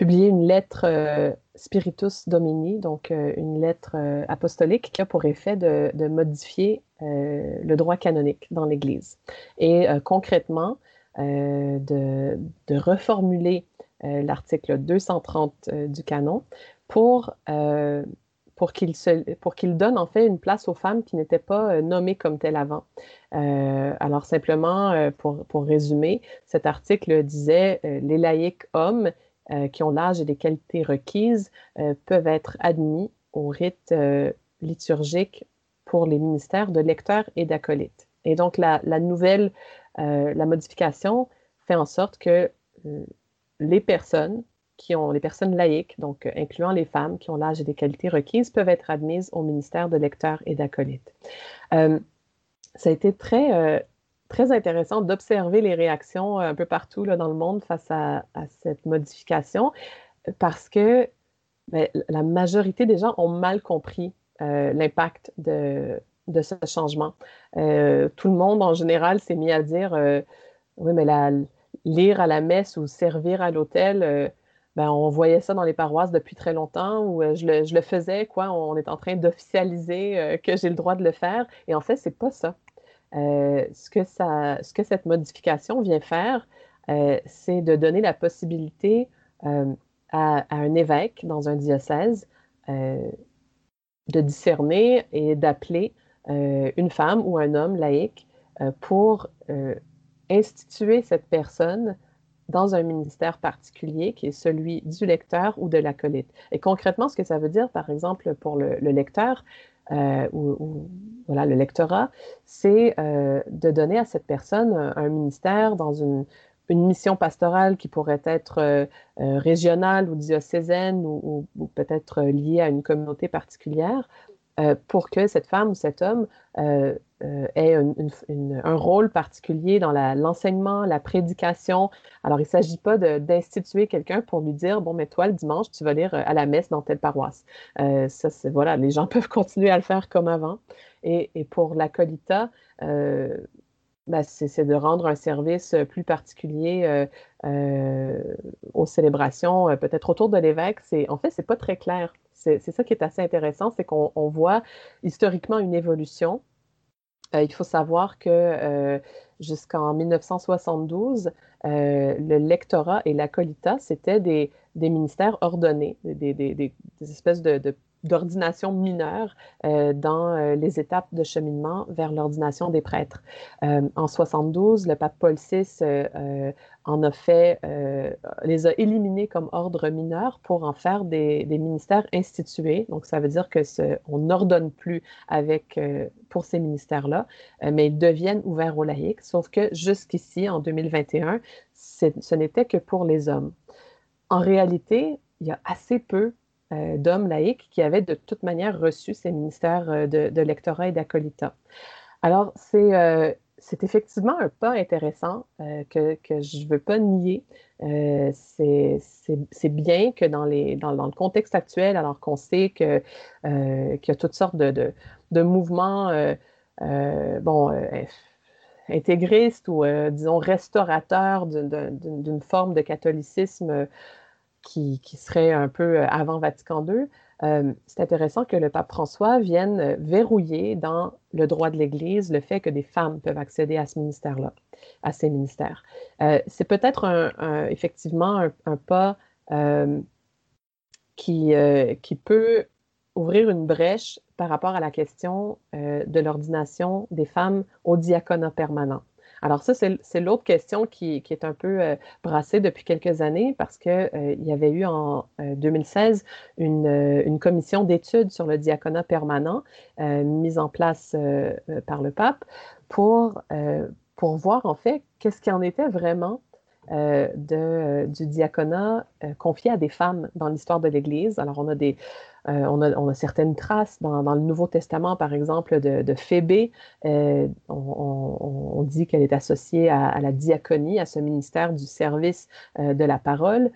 publié une lettre euh, Spiritus Domini, donc euh, une lettre euh, apostolique qui a pour effet de, modifier le droit canonique dans l'Église. Et concrètement, de, reformuler l'article 230 du canon pour pour qu'il qu'il donne en fait une place aux femmes qui n'étaient pas nommées comme telles avant. alors simplement, pour, pour, résumer, cet article disait les laïcs hommes euh, qui ont l'âge et les qualités requises euh, peuvent être admis au rite euh, liturgique pour les ministères de lecteurs et d'acolytes. Et donc, la, nouvelle, la modification fait en sorte que les personnes qui ont, les personnes laïques, donc incluant les femmes qui ont l'âge et les qualités requises, peuvent être admises au ministère de lecteurs et d'acolytes. ça a été très, très intéressant d'observer les réactions euh, un peu partout là, dans le monde face à, cette modification parce que ben, la majorité des gens ont mal compris euh, l'impact de, de, ce changement. Euh, tout le monde, en général, s'est mis à dire oui, mais lire à la messe ou servir à l'hôtel, ben, on voyait ça dans les paroisses depuis très longtemps, ou je le, je, le, faisais, quoi. On est en train d'officialiser que j'ai le droit de le faire. Et en fait, c'est pas ça. Euh, ce, que cette modification vient faire, euh, c'est de donner la possibilité euh, à, un évêque dans un diocèse de discerner et d'appeler une femme ou un homme laïque pour instituer cette personne dans un ministère particulier qui est celui du lecteur ou de l'acolyte. Et concrètement, ce que ça veut dire, par exemple, pour le lecteur, euh, ou, voilà, le lectorat, c'est euh, de donner à cette personne un, ministère dans une, mission pastorale qui pourrait être euh, régionale ou diocésaine ou peut-être liée à une communauté particulière, pour que cette femme ou cet homme euh, ait un rôle particulier dans l'enseignement, la, prédication. Alors, il ne s'agit pas d'instituer quelqu'un pour lui dire, bon, mais toi, le dimanche, tu vas lire euh, à la messe dans telle paroisse. Euh, ça, voilà, les gens peuvent continuer à le faire comme avant. Et, pour l'acolita, euh, ben, c'est de rendre un service plus particulier aux célébrations, peut-être autour de l'évêque. En fait, c'est pas très clair. C'est ça qui est assez intéressant, c'est qu'on voit historiquement une évolution euh, il faut savoir que euh, jusqu'en 1972, euh, le lectorat et l'acolita, c'était des, ministères ordonnés, des, espèces de, d'ordination mineure euh, dans euh, les étapes de cheminement vers l'ordination des prêtres. Euh, en 72, le pape Paul VI en a fait, les a éliminés comme ordre mineur pour en faire des, ministères institués. Donc, ça veut dire que on n'ordonne plus avec pour ces ministères-là, mais ils deviennent ouverts aux laïcs. Sauf que jusqu'ici, en 2021, ce n'était que pour les hommes. En réalité, il y a assez peu euh, d'hommes laïcs qui avaient de toute manière reçu ces ministères euh, de, lectorat et d'acolita. Alors, euh, c'est effectivement un pas intéressant que, je ne veux pas nier. c'est bien que dans, les, dans, le contexte actuel, alors qu'on sait qu'il y a toutes sortes de, de mouvements bon, intégristes ou, disons, restaurateurs d'une forme de catholicisme qui, serait un peu euh, avant Vatican II, euh, c'est intéressant que le pape François vienne euh, verrouiller dans le droit de l'Église le fait que des femmes peuvent accéder à ce ministère-là, à ces ministères. c'est peut-être effectivement un, pas qui, qui peut ouvrir une brèche par rapport à la question de l'ordination des femmes au diaconat permanent. Alors ça, c'est l'autre question qui, est un peu euh, brassée depuis quelques années parce qu'il euh, y avait eu en 2016 euh, une, commission d'études sur le diaconat permanent mise en place par le pape pour, pour voir en fait qu'est-ce qui en était vraiment de, du diaconat confié à des femmes dans l'histoire de l'Église. Alors, on a, des, euh, on, a, certaines traces dans, le Nouveau Testament, par exemple, de, de Phébé. On, on, dit qu'elle est associée à, la diaconie, à ce ministère du service de la parole.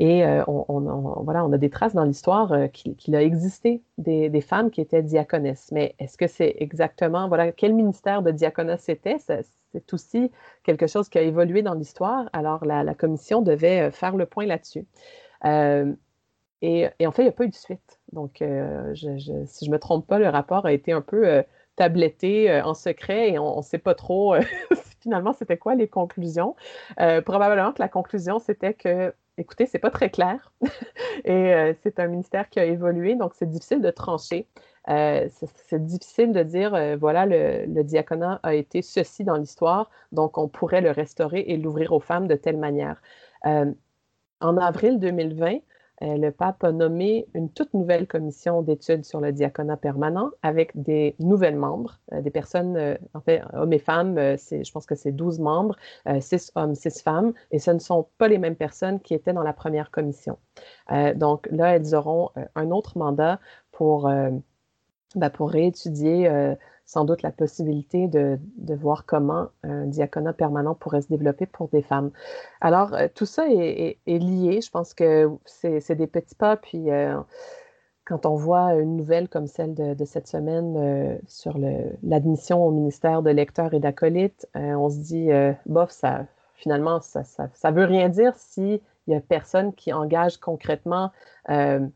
Et on, voilà, on a des traces dans l'histoire qu'il a existé des, femmes qui étaient diaconesses. Mais est-ce que c'est exactement, voilà, quel ministère de diaconat c'était? c'est aussi quelque chose qui a évolué dans l'histoire. Alors, la, commission devait euh, faire le point là-dessus. Euh, et, en fait, il n'y a pas eu de suite. Donc, euh, si je ne me trompe pas, le rapport a été un peu tabletté en secret et on ne sait pas trop finalement c'était quoi les conclusions. probablement que la conclusion, c'était que écoutez, c'est pas très clair et c'est un ministère qui a évolué, donc c'est difficile de trancher. Euh, c'est difficile de dire, euh, voilà, le, diaconat a été ceci dans l'histoire, donc on pourrait le restaurer et l'ouvrir aux femmes de telle manière. Euh, en avril 2020, le pape a nommé une toute nouvelle commission d'études sur le diaconat permanent avec des nouvelles membres, des personnes, en fait, hommes et femmes, je pense que c'est 12 membres, 6 hommes, 6 femmes, et ce ne sont pas les mêmes personnes qui étaient dans la première commission. donc là, elles auront un autre mandat pour ben, pour réétudier euh, sans doute la possibilité de, de, voir comment un diaconat permanent pourrait se développer pour des femmes. Alors, euh, tout ça est, lié. Je pense que c'est des petits pas. Puis, euh, quand on voit une nouvelle comme celle de, cette semaine sur l'admission au ministère de lecteurs et d'acolytes, on se dit, bof, ça, finalement, ça, ça, ça, veut rien dire s'il n'y a personne qui engage concrètement un,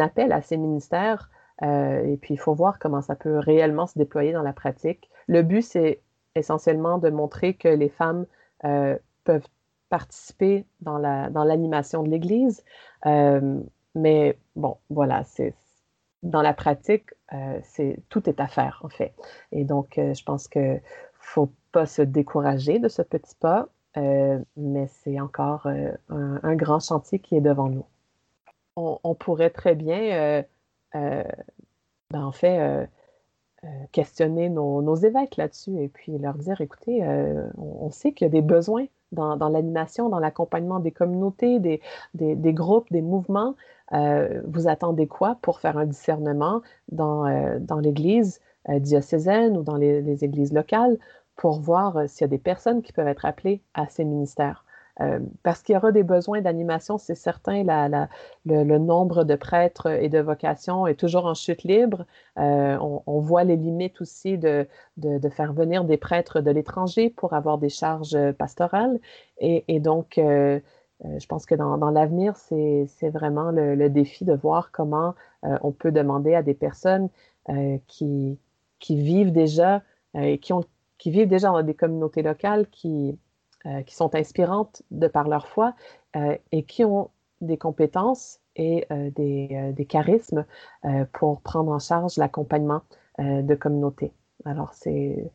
appel à ces ministères euh, et puis, il faut voir comment ça peut réellement se déployer dans la pratique. Le but, c'est essentiellement de montrer que les femmes euh, peuvent participer dans l'animation dans de l'Église. Euh, mais bon, voilà, c'est dans la pratique, c'est tout est à faire, en fait. Et donc, je pense qu'il ne faut pas se décourager de ce petit pas, mais c'est encore un, grand chantier qui est devant nous. On, pourrait très bien ben, en fait, euh, euh, questionner nos, évêques là-dessus et puis leur dire, écoutez, on, sait qu'il y a des besoins dans, l'animation, dans l'accompagnement des communautés, des, groupes, des mouvements. vous attendez quoi pour faire un discernement dans, l'Église diocésaine ou dans les, églises locales pour voir s'il y a des personnes qui peuvent être appelées à ces ministères? Euh, parce qu'il y aura des besoins d'animation, c'est certain. le, nombre de prêtres et de vocations est toujours en chute libre. Euh, on, voit les limites aussi de, faire venir des prêtres de l'étranger pour avoir des charges pastorales. Et, donc, euh, je pense que dans, l'avenir, c'est vraiment le, défi de voir comment on peut demander à des personnes qui, vivent déjà et qui, qui vivent déjà dans des communautés locales qui euh, qui sont inspirantes de par leur foi euh, et qui ont des compétences et euh, des, des, charismes pour prendre en charge l'accompagnement de communautés. Alors, c'est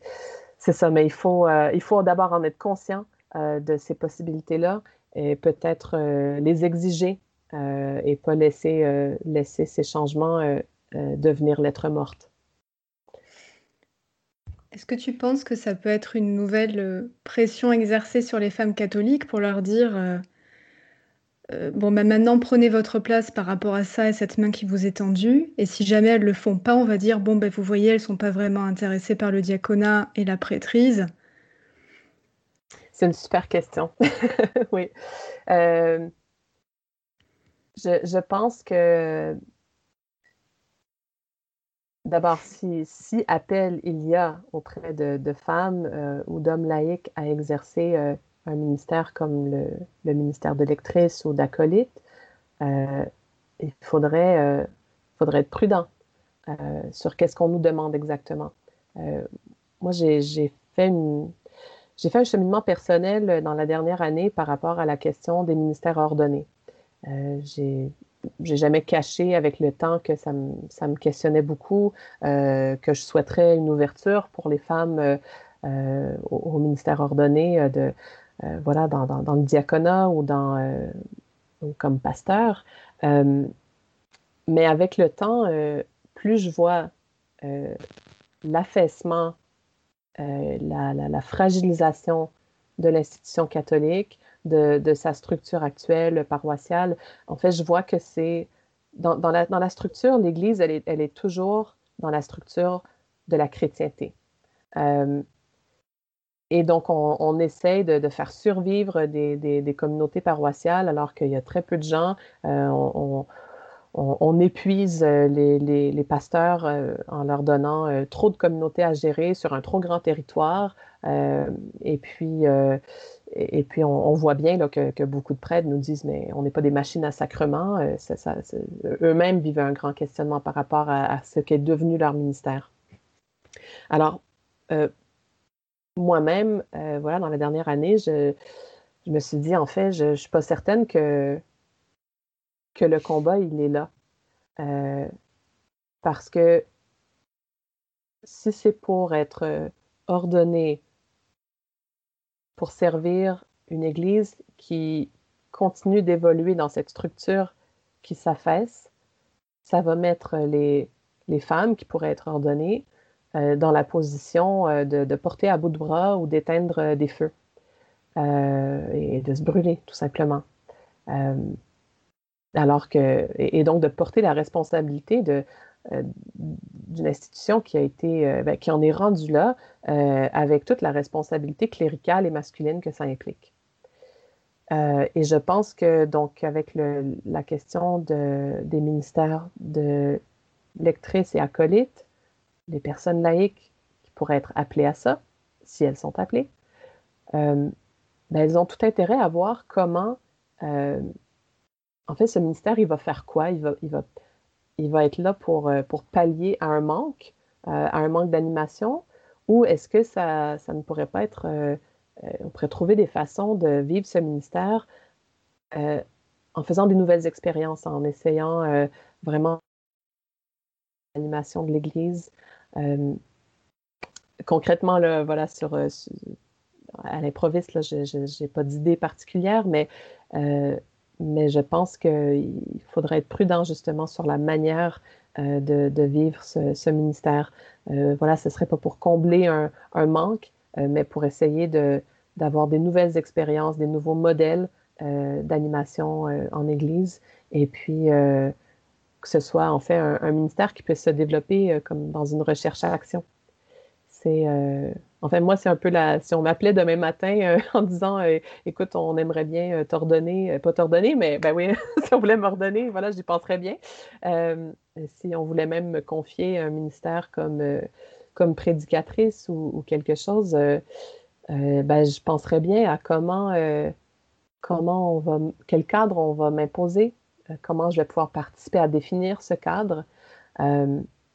ça, mais il faut, faut d'abord en être conscient de ces possibilités-là et peut-être les exiger et pas laisser, laisser ces changements devenir lettres mortes. Est-ce que tu penses que ça peut être une nouvelle euh, pression exercée sur les femmes catholiques pour leur dire euh, euh, bon ben maintenant prenez votre place par rapport à ça et cette main qui vous est tendue. Et si jamais elles le font pas on va dire bon ben vous voyez elles sont pas vraiment intéressées par le diaconat et la prêtrise. C'est une super question. Oui. Je, je, pense que D'abord, si, appel il y a auprès de, femmes euh, ou d'hommes laïcs à exercer euh, un ministère comme le, ministère de lectrice ou d'acolyte, euh, il faudrait, faudrait être prudent sur qu'est-ce qu'on nous demande exactement. moi, j'ai fait J'ai fait un cheminement personnel dans la dernière année par rapport à la question des ministères ordonnés. J'ai jamais caché avec le temps que ça me, ça me questionnait beaucoup, que je souhaiterais une ouverture pour les femmes au, ministère ordonné de voilà dans, dans, le diaconat ou dans comme pasteur. mais avec le temps, plus je vois l'affaissement, la, la, la, fragilisation de l'institution catholique, de, sa structure actuelle paroissiale. En fait, je vois que c'est dans, la, structure, l'Église, elle est, toujours dans la structure de la chrétienté. Euh, et donc, on, essaye de, faire survivre des, communautés paroissiales alors qu'il y a très peu de gens. Euh, on, épuise euh, les, pasteurs en leur donnant trop de communautés à gérer sur un trop grand territoire. et puis, on, voit bien que, beaucoup de prêtres nous disent, mais on n'est pas des machines à sacrement. Euh, eux-mêmes vivent un grand questionnement par rapport à, ce qu'est devenu leur ministère. Alors, euh, moi-même, euh, voilà, dans la dernière année, je, me suis dit, en fait, je ne suis pas certaine que, que le combat, il est là. parce que si c'est pour être ordonné, pour servir une Église qui continue d'évoluer dans cette structure qui s'affaisse. Ça va mettre les, femmes qui pourraient être ordonnées euh, dans la position euh, de, porter à bout de bras ou d'éteindre euh, des feux et de se brûler, tout simplement. Alors que, et, donc de porter la responsabilité euh, d'une institution qui a été, euh, ben, qui en est rendue là euh, avec toute la responsabilité cléricale et masculine que ça implique. et je pense que donc avec la question de, des ministères de lectrices et acolytes, les personnes laïques qui pourraient être appelées à ça, si elles sont appelées, ben, elles ont tout intérêt à voir comment, en fait, ce ministère, il va faire quoi? Il va, être là pour, euh, pour pallier à un manque, euh, à un manque d'animation, ou est-ce que ça, ne pourrait pas être, euh, on pourrait trouver des façons de vivre ce ministère en faisant des nouvelles expériences, en essayant vraiment l'animation de l'Église. concrètement, là, voilà, à l'improviste, je n'ai pas d'idée particulière, mais mais je pense qu'il faudrait être prudent justement sur la manière euh, de, vivre ce, ministère. Euh, voilà, ce ne serait pas pour combler un, manque, euh, mais pour essayer d'avoir des nouvelles expériences, des nouveaux modèles d'animation en Église, et puis que ce soit en fait un, un ministère qui puisse se développer comme dans une recherche à action. C'est Enfin, moi, c'est un peu la. Si on m'appelait demain matin euh, en disant euh, écoute, on aimerait bien euh, t'ordonner, pas t'ordonner, mais ben oui, si on voulait m'ordonner, voilà, j'y penserais bien. si on voulait même me confier un ministère comme, comme prédicatrice ou, quelque chose, ben, je penserais bien à comment, comment on va, quel cadre on va m'imposer, comment je vais pouvoir participer à définir ce cadre.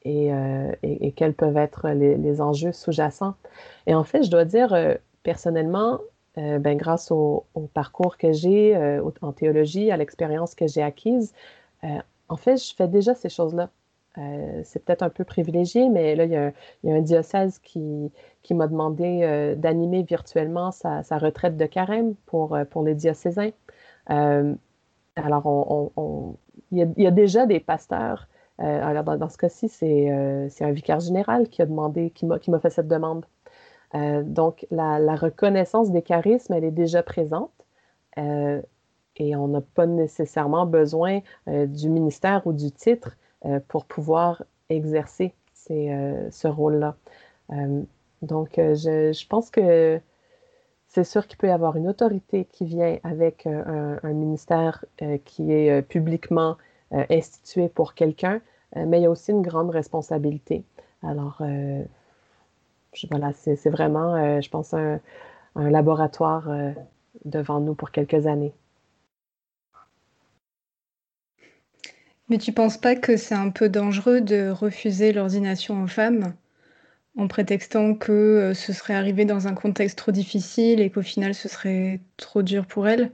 Euh, et, quels peuvent être les, enjeux sous-jacents. Et en fait, je dois dire, euh, personnellement, euh, ben, grâce au, parcours que j'ai en théologie, à l'expérience que j'ai acquise, en fait, je fais déjà ces choses-là. c'est peut-être un peu privilégié, mais là, il y a, un diocèse qui, qui m'a demandé d'animer virtuellement sa, retraite de carême pour, pour les diocésains. alors, il, y a, déjà des pasteurs euh, alors, dans, ce cas-ci, euh, c'est un vicaire général qui a demandé, qui m'a fait cette demande. Euh, donc, la, reconnaissance des charismes, elle est déjà présente et on n'a pas nécessairement besoin du ministère ou du titre pour pouvoir exercer ce rôle-là. donc, je, pense que c'est sûr qu'il peut y avoir une autorité qui vient avec un, ministère qui est publiquement institué pour quelqu'un, mais il y a aussi une grande responsabilité. Alors, euh, voilà, c'est vraiment, euh, je pense, un, laboratoire devant nous pour quelques années. Mais tu ne penses pas que c'est un peu dangereux de refuser l'ordination aux femmes en prétextant que ce serait arrivé dans un contexte trop difficile et qu'au final ce serait trop dur pour elles?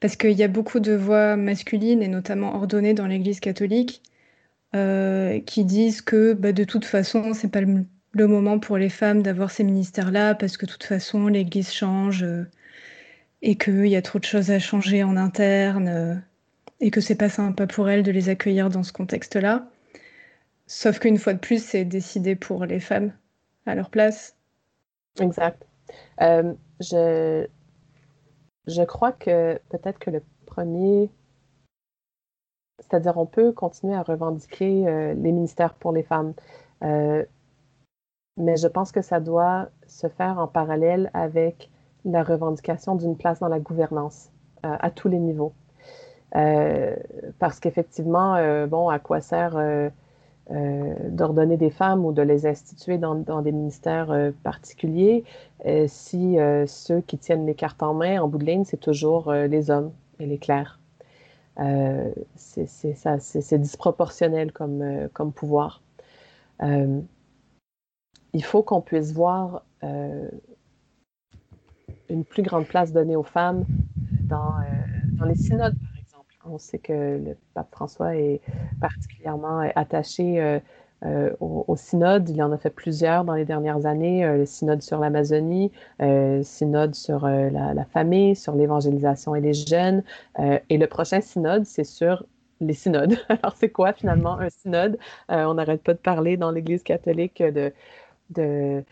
Parce qu'il y a beaucoup de voix masculines, et notamment ordonnées dans l'Église catholique, euh, qui disent que bah, de toute façon, c'est pas le, moment pour les femmes d'avoir ces ministères-là, parce que de toute façon, l'Église change, euh, et qu'il y a trop de choses à changer en interne, euh, et que c'est pas sympa pour elles de les accueillir dans ce contexte-là. Sauf qu'une fois de plus, c'est décidé pour les femmes à leur place. Exact. je, je crois que peut-être que le premier, c'est-à-dire on peut continuer à revendiquer euh, les ministères pour les femmes, euh, mais je pense que ça doit se faire en parallèle avec la revendication d'une place dans la gouvernance euh, à tous les niveaux. parce qu'effectivement, bon, à quoi sert d'ordonner des femmes ou de les instituer dans, des ministères particuliers, si ceux qui tiennent les cartes en main, en bout de ligne, c'est toujours les hommes et les clercs. C'est disproportionnel comme, comme pouvoir. il faut qu'on puisse voir une plus grande place donnée aux femmes dans, les synodes, on sait que le pape François est particulièrement attaché euh, euh, au, synode. Il en a fait plusieurs dans les dernières années, euh, le synode sur l'Amazonie, le synode sur la, famille, sur l'évangélisation et les jeunes. et le prochain synode, c'est sur les synodes. Alors, c'est quoi finalement un synode? on n'arrête pas de parler dans l'Église catholique de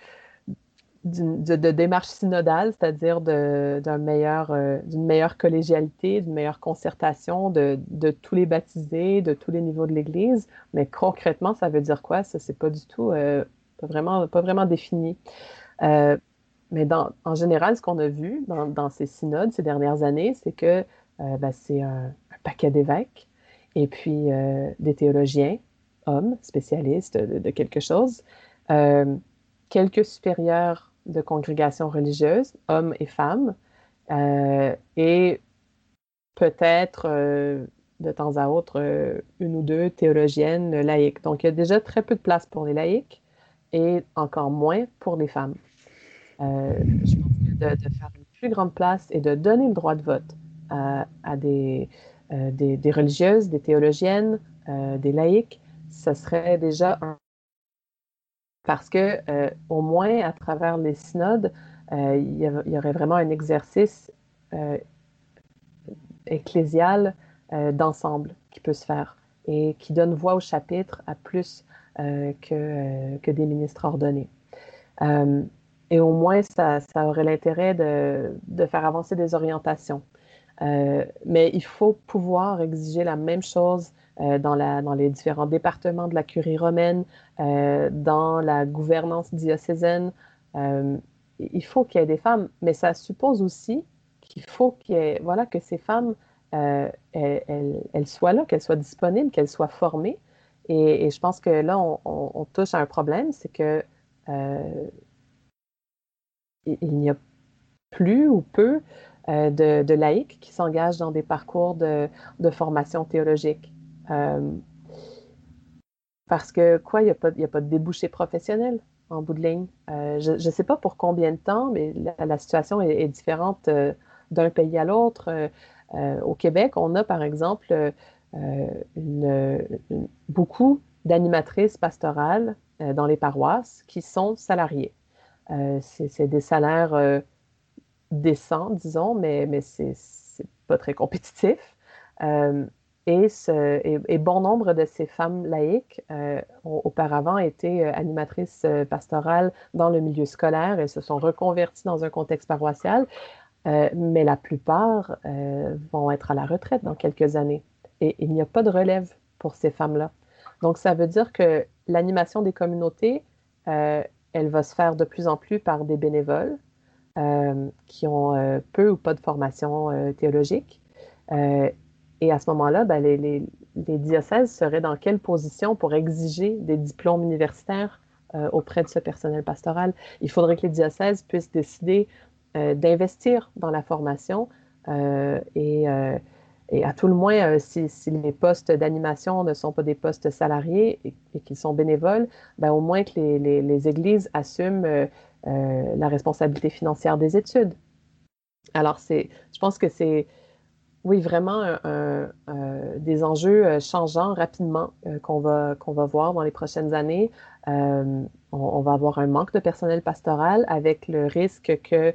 de, démarche synodale, c'est-à-dire d'une meilleure, euh, meilleure collégialité, d'une meilleure concertation de, tous les baptisés, de tous les niveaux de l'Église. Mais concrètement, ça veut dire quoi? Ça, c'est pas du tout, euh, pas, vraiment, pas vraiment défini. Euh, mais dans, en général, ce qu'on a vu dans, ces synodes ces dernières années, c'est que ben, c'est un, paquet d'évêques et puis des théologiens, hommes, spécialistes de, de quelque chose, quelques supérieurs de congrégations religieuses, hommes et femmes, euh, et peut-être euh, de temps à autre euh, une ou deux théologiennes laïques. Donc, il y a déjà très peu de place pour les laïcs et encore moins pour les femmes. je pense que de, faire une plus grande place et de donner le droit de vote à, des, des, religieuses, des théologiennes, des laïcs, ce serait déjà un parce que euh, au moins à travers les synodes, euh, il, y aurait vraiment un exercice euh, ecclésial d'ensemble qui peut se faire et qui donne voix au chapitre à plus que, que, des ministres ordonnés. et au moins, ça, ça aurait l'intérêt de, de, faire avancer des orientations. mais il faut pouvoir exiger la même chose euh, dans, les différents départements de la curie romaine, euh, dans la gouvernance diocésaine. Euh, il faut qu'il y ait des femmes, mais ça suppose aussi qu'il faut qu'il voilà, que ces femmes, elles, soient là, qu'elles soient disponibles, qu'elles soient formées. Et, je pense que là, on, touche à un problème, c'est que il, n'y a plus ou peu de, laïcs qui s'engagent dans des parcours de formation théologique. Euh, parce que, quoi, il n'y a, pas de débouché professionnel en bout de ligne. Euh, je ne sais pas pour combien de temps, mais la, situation est, différente euh, d'un pays à l'autre. au Québec, on a par exemple beaucoup d'animatrices pastorales dans les paroisses qui sont salariées. c'est des salaires décents, disons, mais, mais c'est pas très compétitif. Et, bon nombre de ces femmes laïques euh, ont auparavant été euh, animatrices euh, pastorales dans le milieu scolaire et se sont reconverties dans un contexte paroissial, mais la plupart vont être à la retraite dans quelques années. Et il n'y a pas de relève pour ces femmes-là. Donc, ça veut dire que l'animation des communautés, elle va se faire de plus en plus par des bénévoles qui ont peu ou pas de formation théologique et à ce moment-là, ben, les, diocèses seraient dans quelle position pour exiger des diplômes universitaires euh, auprès de ce personnel pastoral? Il faudrait que les diocèses puissent décider euh, d'investir dans la formation euh, et, à tout le moins, si, les postes d'animation ne sont pas des postes salariés et, qu'ils sont bénévoles, ben, au moins que les, les églises assument la responsabilité financière des études. Alors, je pense que c'est oui, vraiment des enjeux changeants rapidement qu'on va, qu'on va voir dans les prochaines années. On, va avoir un manque de personnel pastoral avec le risque que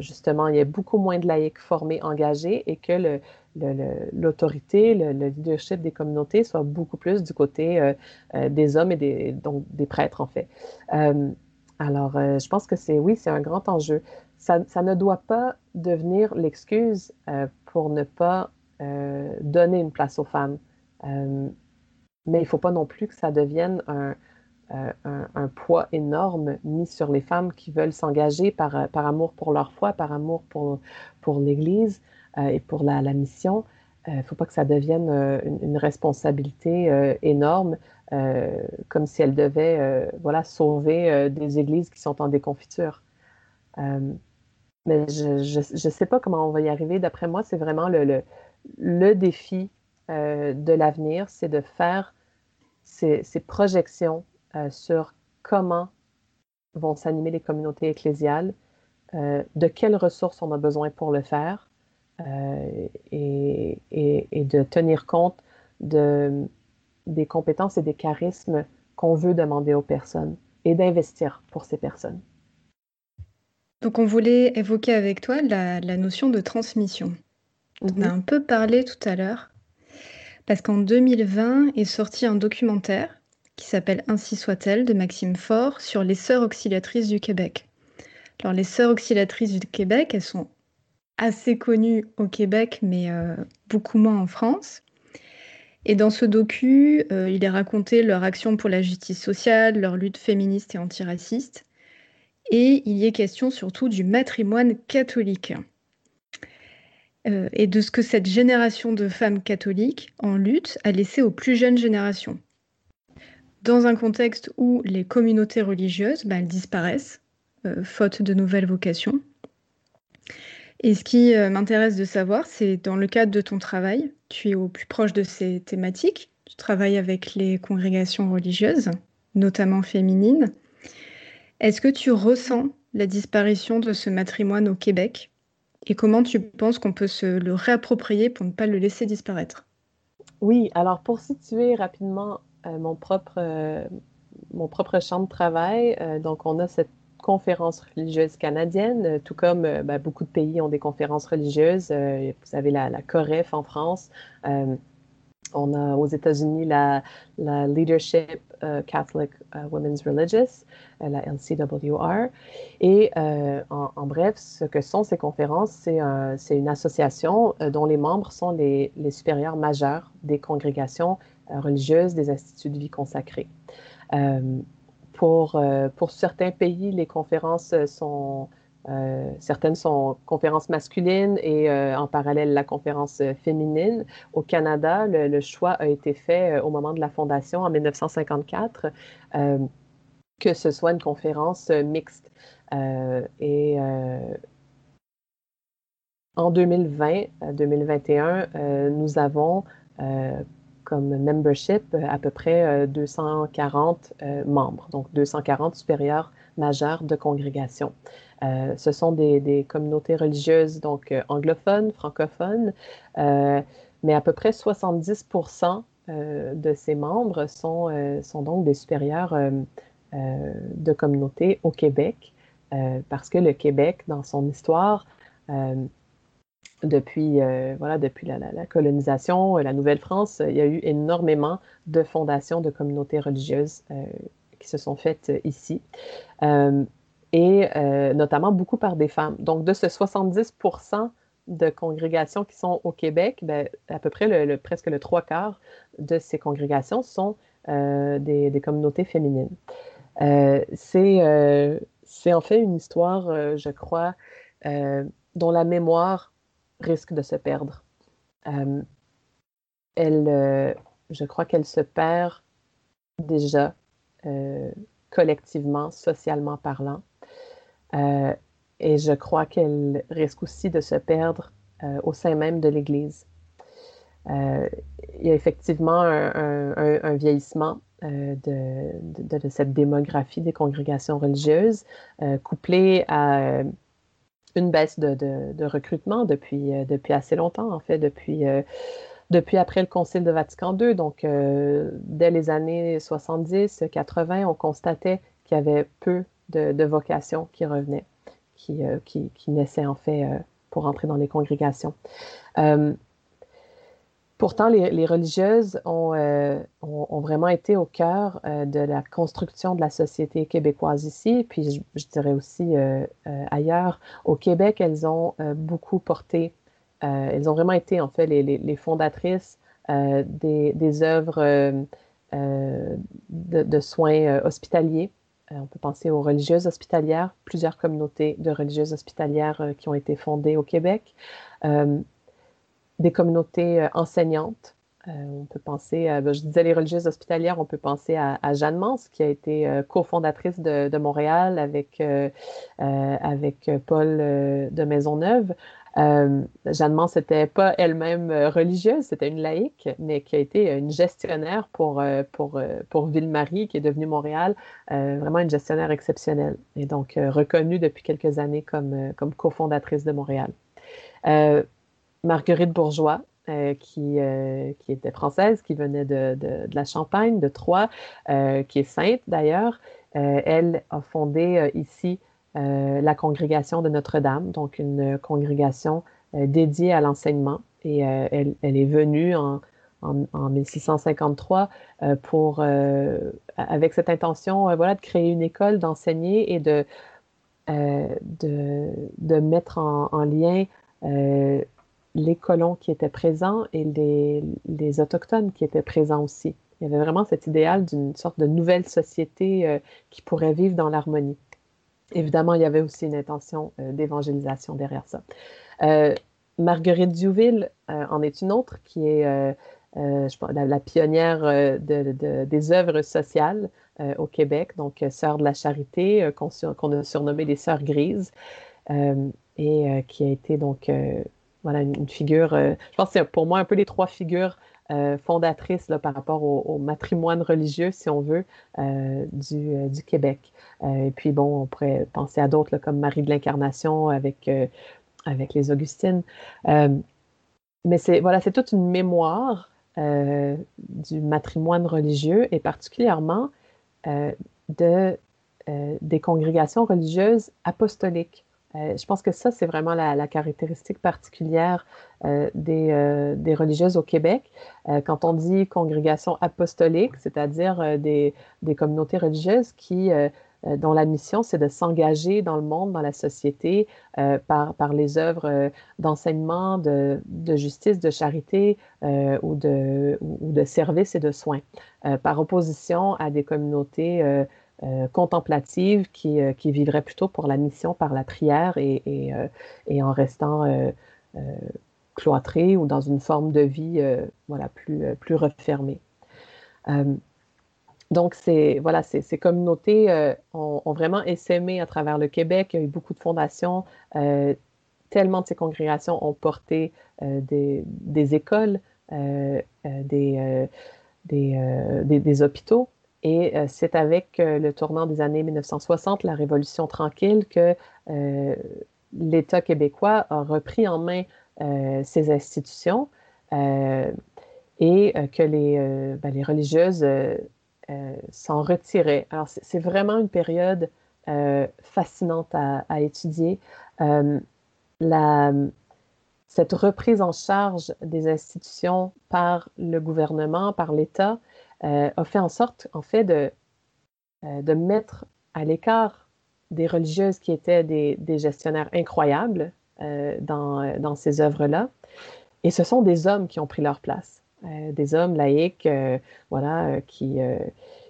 justement il y ait beaucoup moins de laïcs formés, engagés et que le, l'autorité, le, leadership des communautés soit beaucoup plus du côté euh, euh, des hommes et donc des prêtres, en fait. Euh, alors, je pense que c'est, oui, c'est un grand enjeu. Ça, ne doit pas devenir l'excuse pour ne pas donner une place aux femmes. mais il ne faut pas non plus que ça devienne un, poids énorme mis sur les femmes qui veulent s'engager par, par amour pour leur foi, par amour pour, pour l'Église. Euh, et pour la, mission. Il euh, ne faut pas que ça devienne euh, une, responsabilité énorme, comme si elle devait voilà, sauver des églises qui sont en déconfiture. Mais je ne sais pas comment on va y arriver. D'après moi, c'est vraiment le, le, le défi de l'avenir, c'est de faire ces, ces projections sur comment vont s'animer les communautés ecclésiales, de quelles ressources on a besoin pour le faire, euh, et, de tenir compte de, des compétences et des charismes qu'on veut demander aux personnes et d'investir pour ces personnes. Donc on voulait évoquer avec toi la, notion de transmission. On a mhm. un peu parlé tout à l'heure, parce qu'en 2020 est sorti un documentaire qui s'appelle Ainsi soit-elle de Maxime Faure sur les sœurs auxiliatrices du Québec. Alors les sœurs auxiliatrices du Québec, elles sont assez connu au Québec, mais euh, beaucoup moins en France. Et dans ce docu, euh, il est raconté leur action pour la justice sociale, leur lutte féministe et antiraciste. Et il y est question surtout du matrimoine catholique. Euh, et de ce que cette génération de femmes catholiques en lutte a laissé aux plus jeunes générations. Dans un contexte où les communautés religieuses bah, disparaissent, faute de nouvelles vocations, et ce qui euh, m'intéresse de savoir, c'est dans le cadre de ton travail, tu es au plus proche de ces thématiques, tu travailles avec les congrégations religieuses, notamment féminines. Est-ce que tu ressens la disparition de ce matrimoine au Québec et comment tu penses qu'on peut se le réapproprier pour ne pas le laisser disparaître? Oui, alors pour situer rapidement euh, mon, propre, euh, mon propre champ de travail, donc on a cette conférences religieuses canadiennes, euh, tout comme euh, ben, beaucoup de pays ont des conférences religieuses. Euh, vous avez la, la COREF en France. On a aux États-Unis la, Leadership Catholic Women's Religious, la LCWR. Et en, bref, ce que sont ces conférences, c'est une association dont les membres sont les, supérieurs majeurs des congrégations religieuses des instituts de vie consacrés. Pour, euh, pour certains pays, les conférences sont, euh, certaines sont conférences masculines et euh, en parallèle la conférence féminine. Au Canada, le, choix a été fait au moment de la fondation en 1954 que ce soit une conférence mixte. et en 2020-2021, nous avons comme membership euh, à peu près 240 euh, euh, membres, donc 240 supérieurs majeurs de congrégation. Ce sont des, communautés religieuses donc anglophones, francophones, mais à peu près 70% de ces membres sont, donc des supérieurs de communautés au Québec, parce que le Québec, dans son histoire, depuis, euh, la, colonisation, euh, la Nouvelle-France, il y a eu énormément de fondations de communautés religieuses euh, qui se sont faites ici, et notamment beaucoup par des femmes. Donc, de ce 70 de congrégations qui sont au Québec, ben, à peu près le, presque le trois quarts de ces congrégations sont des, des, communautés féminines. C'est en fait une histoire, je crois, dont la mémoire risque de se perdre. Euh, elle, euh, je crois qu'elle se perd déjà euh, collectivement, socialement parlant. Et je crois qu'elle risque aussi de se perdre au sein même de l'Église. il y a effectivement un, vieillissement de, cette démographie des congrégations religieuses, couplé à une baisse de, recrutement depuis, assez longtemps, en fait, depuis, après le Concile de Vatican II. Donc, dès les années 70-80, on constatait qu'il y avait peu de, vocations qui revenaient, qui, qui, qui, naissaient en fait pour entrer dans les congrégations. Pourtant, les, religieuses euh, ont, vraiment été au cœur euh, de la construction de la société québécoise ici, puis je, dirais aussi euh, ailleurs. Au Québec, elles ont beaucoup porté, elles ont vraiment été en fait les, fondatrices des, des, œuvres de, soins hospitaliers. On peut penser aux religieuses hospitalières, plusieurs communautés de religieuses hospitalières qui ont été fondées au Québec des communautés euh, enseignantes. Euh, on peut penser, à, ben, je disais les religieuses hospitalières, on peut penser à, Jeanne Mans, qui a été euh, cofondatrice de, Montréal avec, avec Paul de Maisonneuve. Jeanne Mans n'était pas elle-même religieuse, c'était une laïque, mais qui a été une gestionnaire pour, pour, pour Ville-Marie, qui est devenue Montréal, vraiment une gestionnaire exceptionnelle et donc reconnue depuis quelques années comme, comme cofondatrice de Montréal. Marguerite Bourgeois, euh, qui, euh, qui, était française, qui venait de, de, la Champagne, de Troyes, euh, qui est sainte d'ailleurs. elle a fondé ici la congrégation de Notre-Dame, donc une congrégation dédiée à l'enseignement. Et elle, est venue en, en, 1653 pour, avec cette intention voilà, de créer une école, d'enseigner et de, de, mettre en, en lien les colons qui étaient présents et les, autochtones qui étaient présents aussi. Il y avait vraiment cet idéal d'une sorte de nouvelle société euh, qui pourrait vivre dans l'harmonie. Évidemment, il y avait aussi une intention euh, d'évangélisation derrière ça. Euh, Marguerite Diouville en est une autre qui est la, pionnière des œuvres sociales au Québec, donc sœur de la charité, qu'on a surnommée les sœurs grises, et qui a été donc voilà, une, figure, euh, je pense que c'est pour moi un peu les trois figures euh, fondatrices là, par rapport au, matrimoine religieux, si on veut, euh, du, du, Québec. et puis, bon, on pourrait penser à d'autres comme Marie de l'Incarnation avec, avec les Augustines. mais c'est voilà, c'est toute une mémoire du matrimoine religieux et particulièrement de, des congrégations religieuses apostoliques. Euh, je pense que ça, c'est vraiment la, caractéristique particulière euh, euh, des, religieuses au Québec. quand on dit congrégation apostolique, c'est-à-dire des, communautés religieuses qui, dont la mission, c'est de s'engager dans le monde, dans la société, par, par les œuvres d'enseignement, de, justice, de charité ou, de, ou, de service et de soins, par opposition à des communautés euh, contemplative qui, euh, qui, vivrait plutôt pour la mission par la prière et, euh, en restant cloîtré ou dans une forme de vie voilà, plus, refermée. donc, ces, communautés ont, vraiment essaimé à travers le Québec. Il y a eu beaucoup de fondations. tellement de ces congrégations ont porté des, écoles, des, hôpitaux. Et euh, c'est avec euh, le tournant des années 1960, la Révolution tranquille, que euh, l'État québécois a repris en main ces institutions et que les, ben, religieuses s'en retiraient. Alors, c'est vraiment une période fascinante à, étudier. Cette reprise en charge des institutions par le gouvernement, par l'État, euh, a fait en sorte, en fait, de, euh, de mettre à l'écart des religieuses qui étaient des, gestionnaires incroyables euh, dans, dans, ces œuvres-là. Et ce sont des hommes qui ont pris leur place, des hommes laïcs, voilà, qui,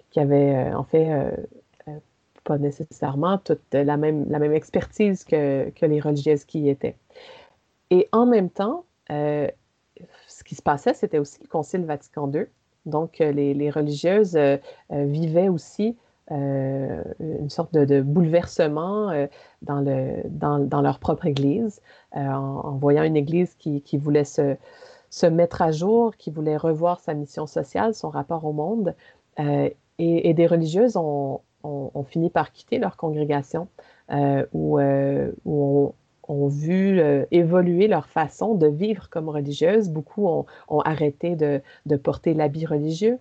qui avaient en fait pas nécessairement toute la même, la même expertise que, que les religieuses qui y étaient. Et en même temps, ce qui se passait, c'était aussi le Concile Vatican II, donc, euh, les, religieuses euh, euh, vivaient aussi une sorte de, bouleversement dans, le, dans, leur propre Église, en, voyant une Église qui, voulait se, se, mettre à jour, qui voulait revoir sa mission sociale, son rapport au monde. Et, des religieuses ont, fini par quitter leur congrégation, où, où ont vu évoluer leur façon de vivre comme religieuses. Beaucoup ont, arrêté de, porter l'habit religieux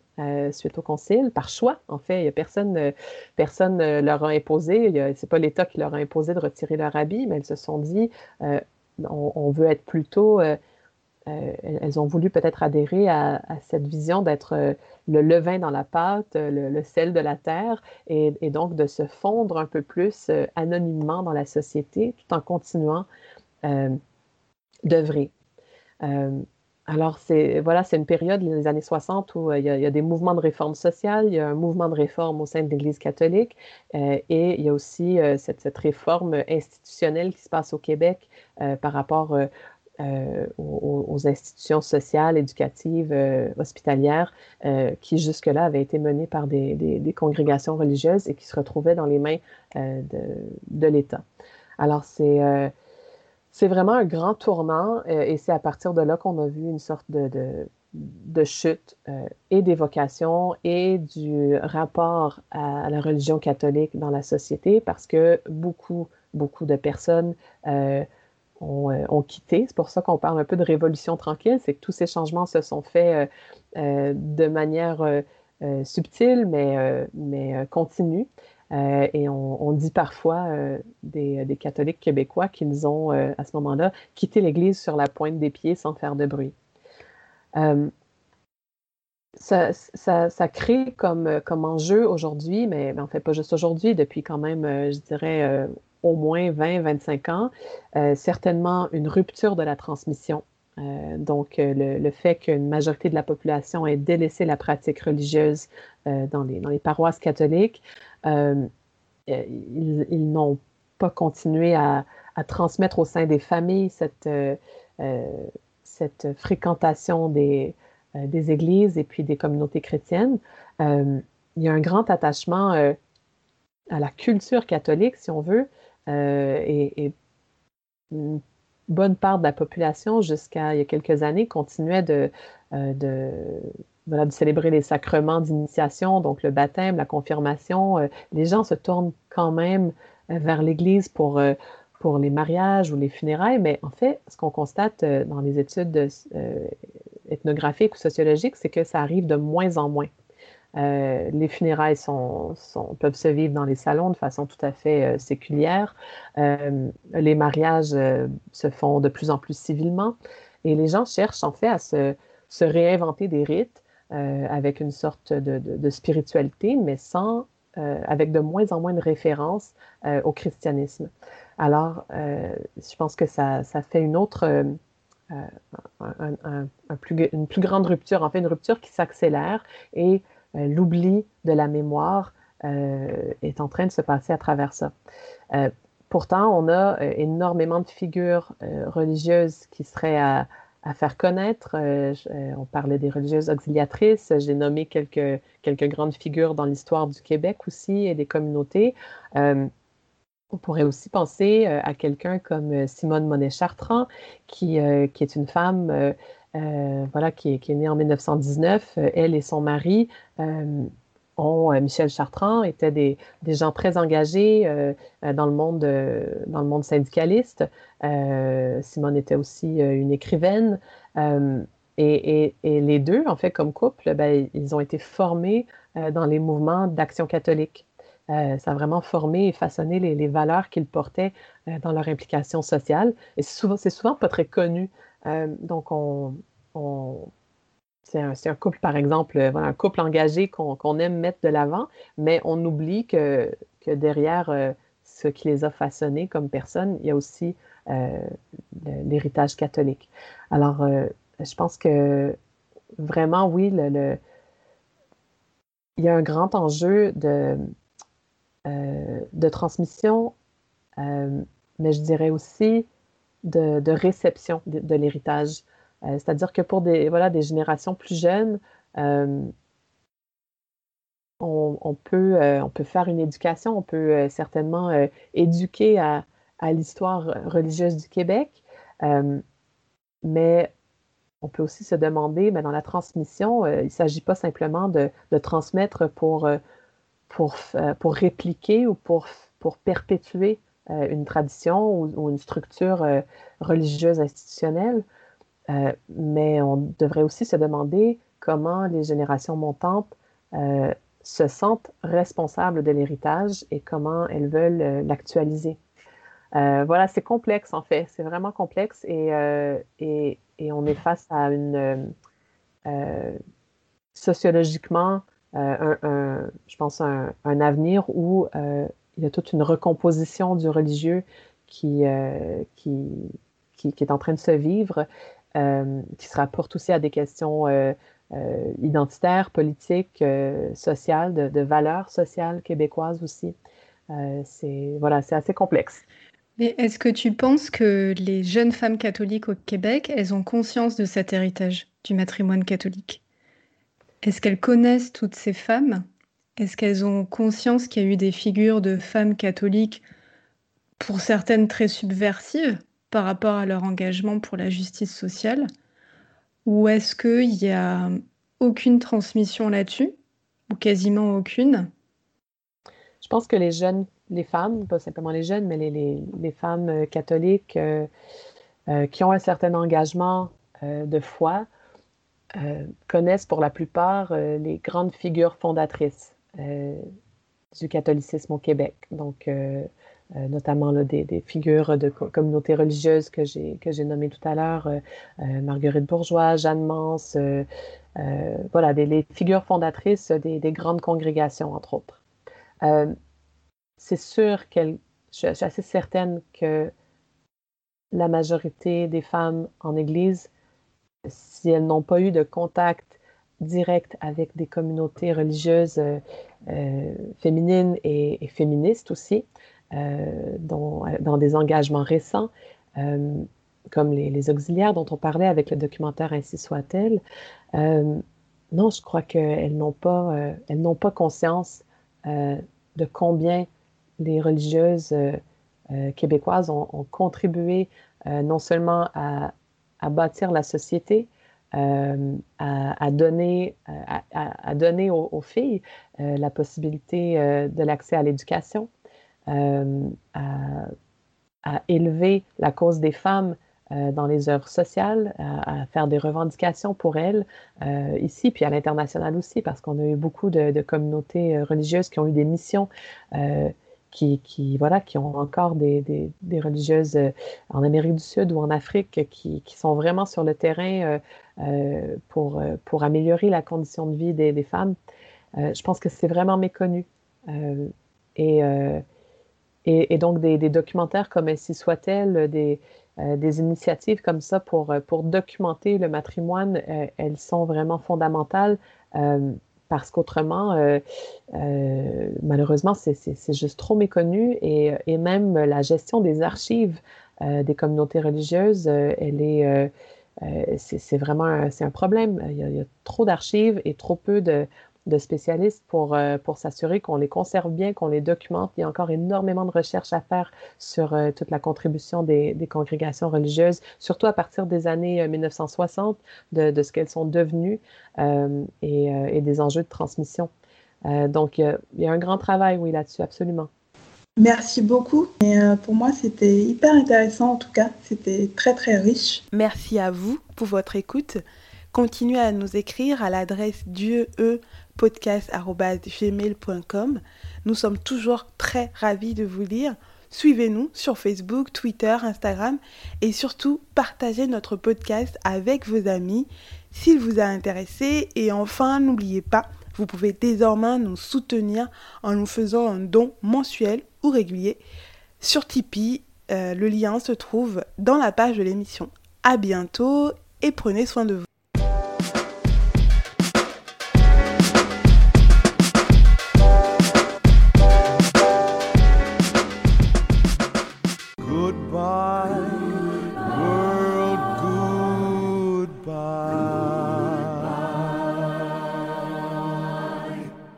suite au concile, par choix. En fait, personne, personne leur a imposé, ce n'est pas l'État qui leur a imposé de retirer leur habit, mais elles se sont dit, on, veut être plutôt euh, elles ont voulu peut-être adhérer à, cette vision d'être euh, le levain dans la pâte, le, sel de la terre, et, donc de se fondre un peu plus euh, anonymement dans la société tout en continuant d'œuvrer. alors, c'est voilà, c'est une période, les années 60, où il y, a, des mouvements de réforme sociale, il y a un mouvement de réforme au sein de l'Église catholique, et il y a aussi cette, cette, réforme institutionnelle qui se passe au Québec par rapport euh, aux, institutions sociales, éducatives, euh, hospitalières, euh, qui jusque-là avaient été menées par des, congrégations religieuses et qui se retrouvaient dans les mains de, l'État. Alors, c'est c'est vraiment un grand tournant et c'est à partir de là qu'on a vu une sorte de, chute et des vocations et du rapport à, la religion catholique dans la société parce que beaucoup, beaucoup de personnes euh, ont, quitté. C'est pour ça qu'on parle un peu de révolution tranquille, c'est que tous ces changements se sont faits euh, euh, de manière subtile, mais, mais continue. et on, dit parfois des, catholiques québécois qu'ils ont, à ce moment-là, quitté l'Église sur la pointe des pieds sans faire de bruit. Ça, ça, crée comme, comme enjeu aujourd'hui, mais, mais, en fait pas juste aujourd'hui, depuis quand même, je dirais, au moins 20-25 ans, euh, certainement une rupture de la transmission. Euh, donc, euh, le, fait qu'une majorité de la population ait délaissé la pratique religieuse dans, les, dans, les, paroisses catholiques, ils, n'ont pas continué à, transmettre au sein des familles cette, cette fréquentation des, des, églises et puis des communautés chrétiennes. il y a un grand attachement à la culture catholique, si on veut, euh, et, une bonne part de la population, jusqu'à il y a quelques années, continuait de, euh, célébrer les sacrements d'initiation, donc le baptême, la confirmation. Euh, les gens se tournent quand même vers l'Église pour les mariages ou les funérailles, mais en fait, ce qu'on constate dans les études ethnographiques ou sociologiques, c'est que ça arrive de moins en moins. Euh, les funérailles sont, peuvent se vivre dans les salons de façon tout à fait euh, séculière. Euh, les mariages se font de plus en plus civilement. Et les gens cherchent en fait à se, réinventer des rites avec une sorte de, spiritualité, mais sans, avec de moins en moins de références au christianisme. Alors, je pense que ça, fait une autre... une plus grande rupture, en fait, une rupture qui s'accélère et l'oubli de la mémoire euh, est en train de se passer à travers ça. Euh, pourtant, on a énormément de figures religieuses qui seraient à, faire connaître. on parlait des religieuses auxiliatrices. J'ai nommé quelques, quelques grandes figures dans l'histoire du Québec aussi et des communautés. on pourrait aussi penser à quelqu'un comme Simone Monet-Chartrand, qui, qui, est une femme euh, voilà, qui est, née en 1919. Euh, elle et son mari euh, ont, Michel Chartrand, étaient des, gens très engagés dans, le monde, dans le monde syndicaliste. Simone était aussi une écrivaine. Et, les deux, en fait, comme couple, ben, ils ont été formés dans les mouvements d'action catholique. ça a vraiment formé et façonné les, valeurs qu'ils portaient dans leur implication sociale. Et c'est souvent, souvent pas très connu donc, on, c'est un, couple, par exemple, un couple engagé qu'on aime mettre de l'avant, mais on oublie que, derrière euh, ce qui les a façonnés comme personnes, il y a aussi euh, l'héritage catholique. Alors, je pense que vraiment, oui, il y a un grand enjeu de, de transmission, mais je dirais aussi de, réception de, l'héritage. Euh, c'est-à-dire que pour des, voilà, des générations plus jeunes, euh, on, peut, euh, on peut faire une éducation, on peut certainement éduquer à, l'histoire religieuse du Québec, mais on peut aussi se demander, mais dans la transmission, il ne s'agit pas simplement de, transmettre pour, pour, pour répliquer ou pour, pour perpétuer une tradition ou, une structure religieuse institutionnelle, mais on devrait aussi se demander comment les générations montantes se sentent responsables de l'héritage et comment elles veulent l'actualiser. voilà, c'est complexe en fait, c'est vraiment complexe et, et, et, on est face à une sociologiquement euh, un, je pense, un, un avenir où euh, il y a toute une recomposition du religieux qui, euh, qui, qui, est en train de se vivre, qui se rapporte aussi à des questions identitaires, politiques, sociales, de, de, valeurs sociales québécoises aussi. c'est voilà, c'est assez complexe. Mais est-ce que tu penses que les jeunes femmes catholiques au Québec, elles ont conscience de cet héritage du matrimoine catholique? Est-ce qu'elles connaissent toutes ces femmes? Est-ce qu'elles ont conscience qu'il y a eu des figures de femmes catholiques, pour certaines très subversives par rapport à leur engagement pour la justice sociale? Ou est-ce qu'il n'y a aucune transmission là-dessus? Ou quasiment aucune? Je pense que les jeunes, les femmes, pas simplement les jeunes, mais les, femmes euh, catholiques euh, euh, qui ont un certain engagement de foi, connaissent pour la plupart les grandes figures fondatrices du catholicisme au Québec. Donc, notamment des, figures de communautés religieuses que j'ai nommées tout à l'heure, Marguerite Bourgeois, Jeanne Mance, voilà, les figures fondatrices des, des, grandes congrégations, entre autres. c'est sûr qu'elle, je, suis assez certaine que la majorité des femmes en Église si elles n'ont pas eu de contact direct avec des communautés religieuses euh, euh, féminines et, féministes aussi, euh, dont, dans des engagements récents, comme les, auxiliaires dont on parlait avec le documentaire Ainsi soit-elle. non, je crois qu'elles n'ont pas, elles n'ont pas conscience de combien les religieuses québécoises ont, ont contribué non seulement à, à bâtir la société, euh, à, donner, à, donner aux, filles euh, la possibilité euh, de l'accès à l'éducation, à, élever la cause des femmes dans les œuvres sociales, à, faire des revendications pour elles ici, puis à l'international aussi, parce qu'on a eu beaucoup de, communautés religieuses qui ont eu des missions qui, voilà, qui ont encore des, des, religieuses euh, en Amérique du Sud ou en Afrique qui, qui sont vraiment sur le terrain euh, euh, pour, pour améliorer la condition de vie des, femmes. je pense que c'est vraiment méconnu. Et, et, et, donc, des, documentaires comme Ainsi soit-elle, des, des initiatives comme ça pour, pour documenter le matrimoine, elles sont vraiment fondamentales parce qu'autrement, euh, euh, malheureusement, c'est juste trop méconnu et, et, même la gestion des archives euh, des communautés religieuses, elle est, c'est vraiment un, un problème. Il y a trop d'archives et trop peu de, de spécialistes pour, euh, pour s'assurer qu'on les conserve bien, qu'on les documente. Il y a encore énormément de recherches à faire sur euh, toute la contribution des, des, congrégations religieuses, surtout à partir des années 1960, euh, de, de ce qu'elles sont devenues et, et, des enjeux de transmission. donc, il y, a, un grand travail, oui, là-dessus, absolument. Merci beaucoup. Et pour moi, c'était hyper intéressant en tout cas. C'était très très riche. Merci à vous pour votre écoute. Continuez à nous écrire à l'adresse dieu podcast.gmail.com. Nous sommes toujours très ravis de vous lire. Suivez-nous sur Facebook, Twitter, Instagram et surtout partagez notre podcast avec vos amis s'il vous a intéressé. Et enfin, n'oubliez pas, vous pouvez désormais nous soutenir en nous faisant un don mensuel ou régulier sur Tipeee. Euh, le lien se trouve dans la page de l'émission. À bientôt et prenez soin de vous.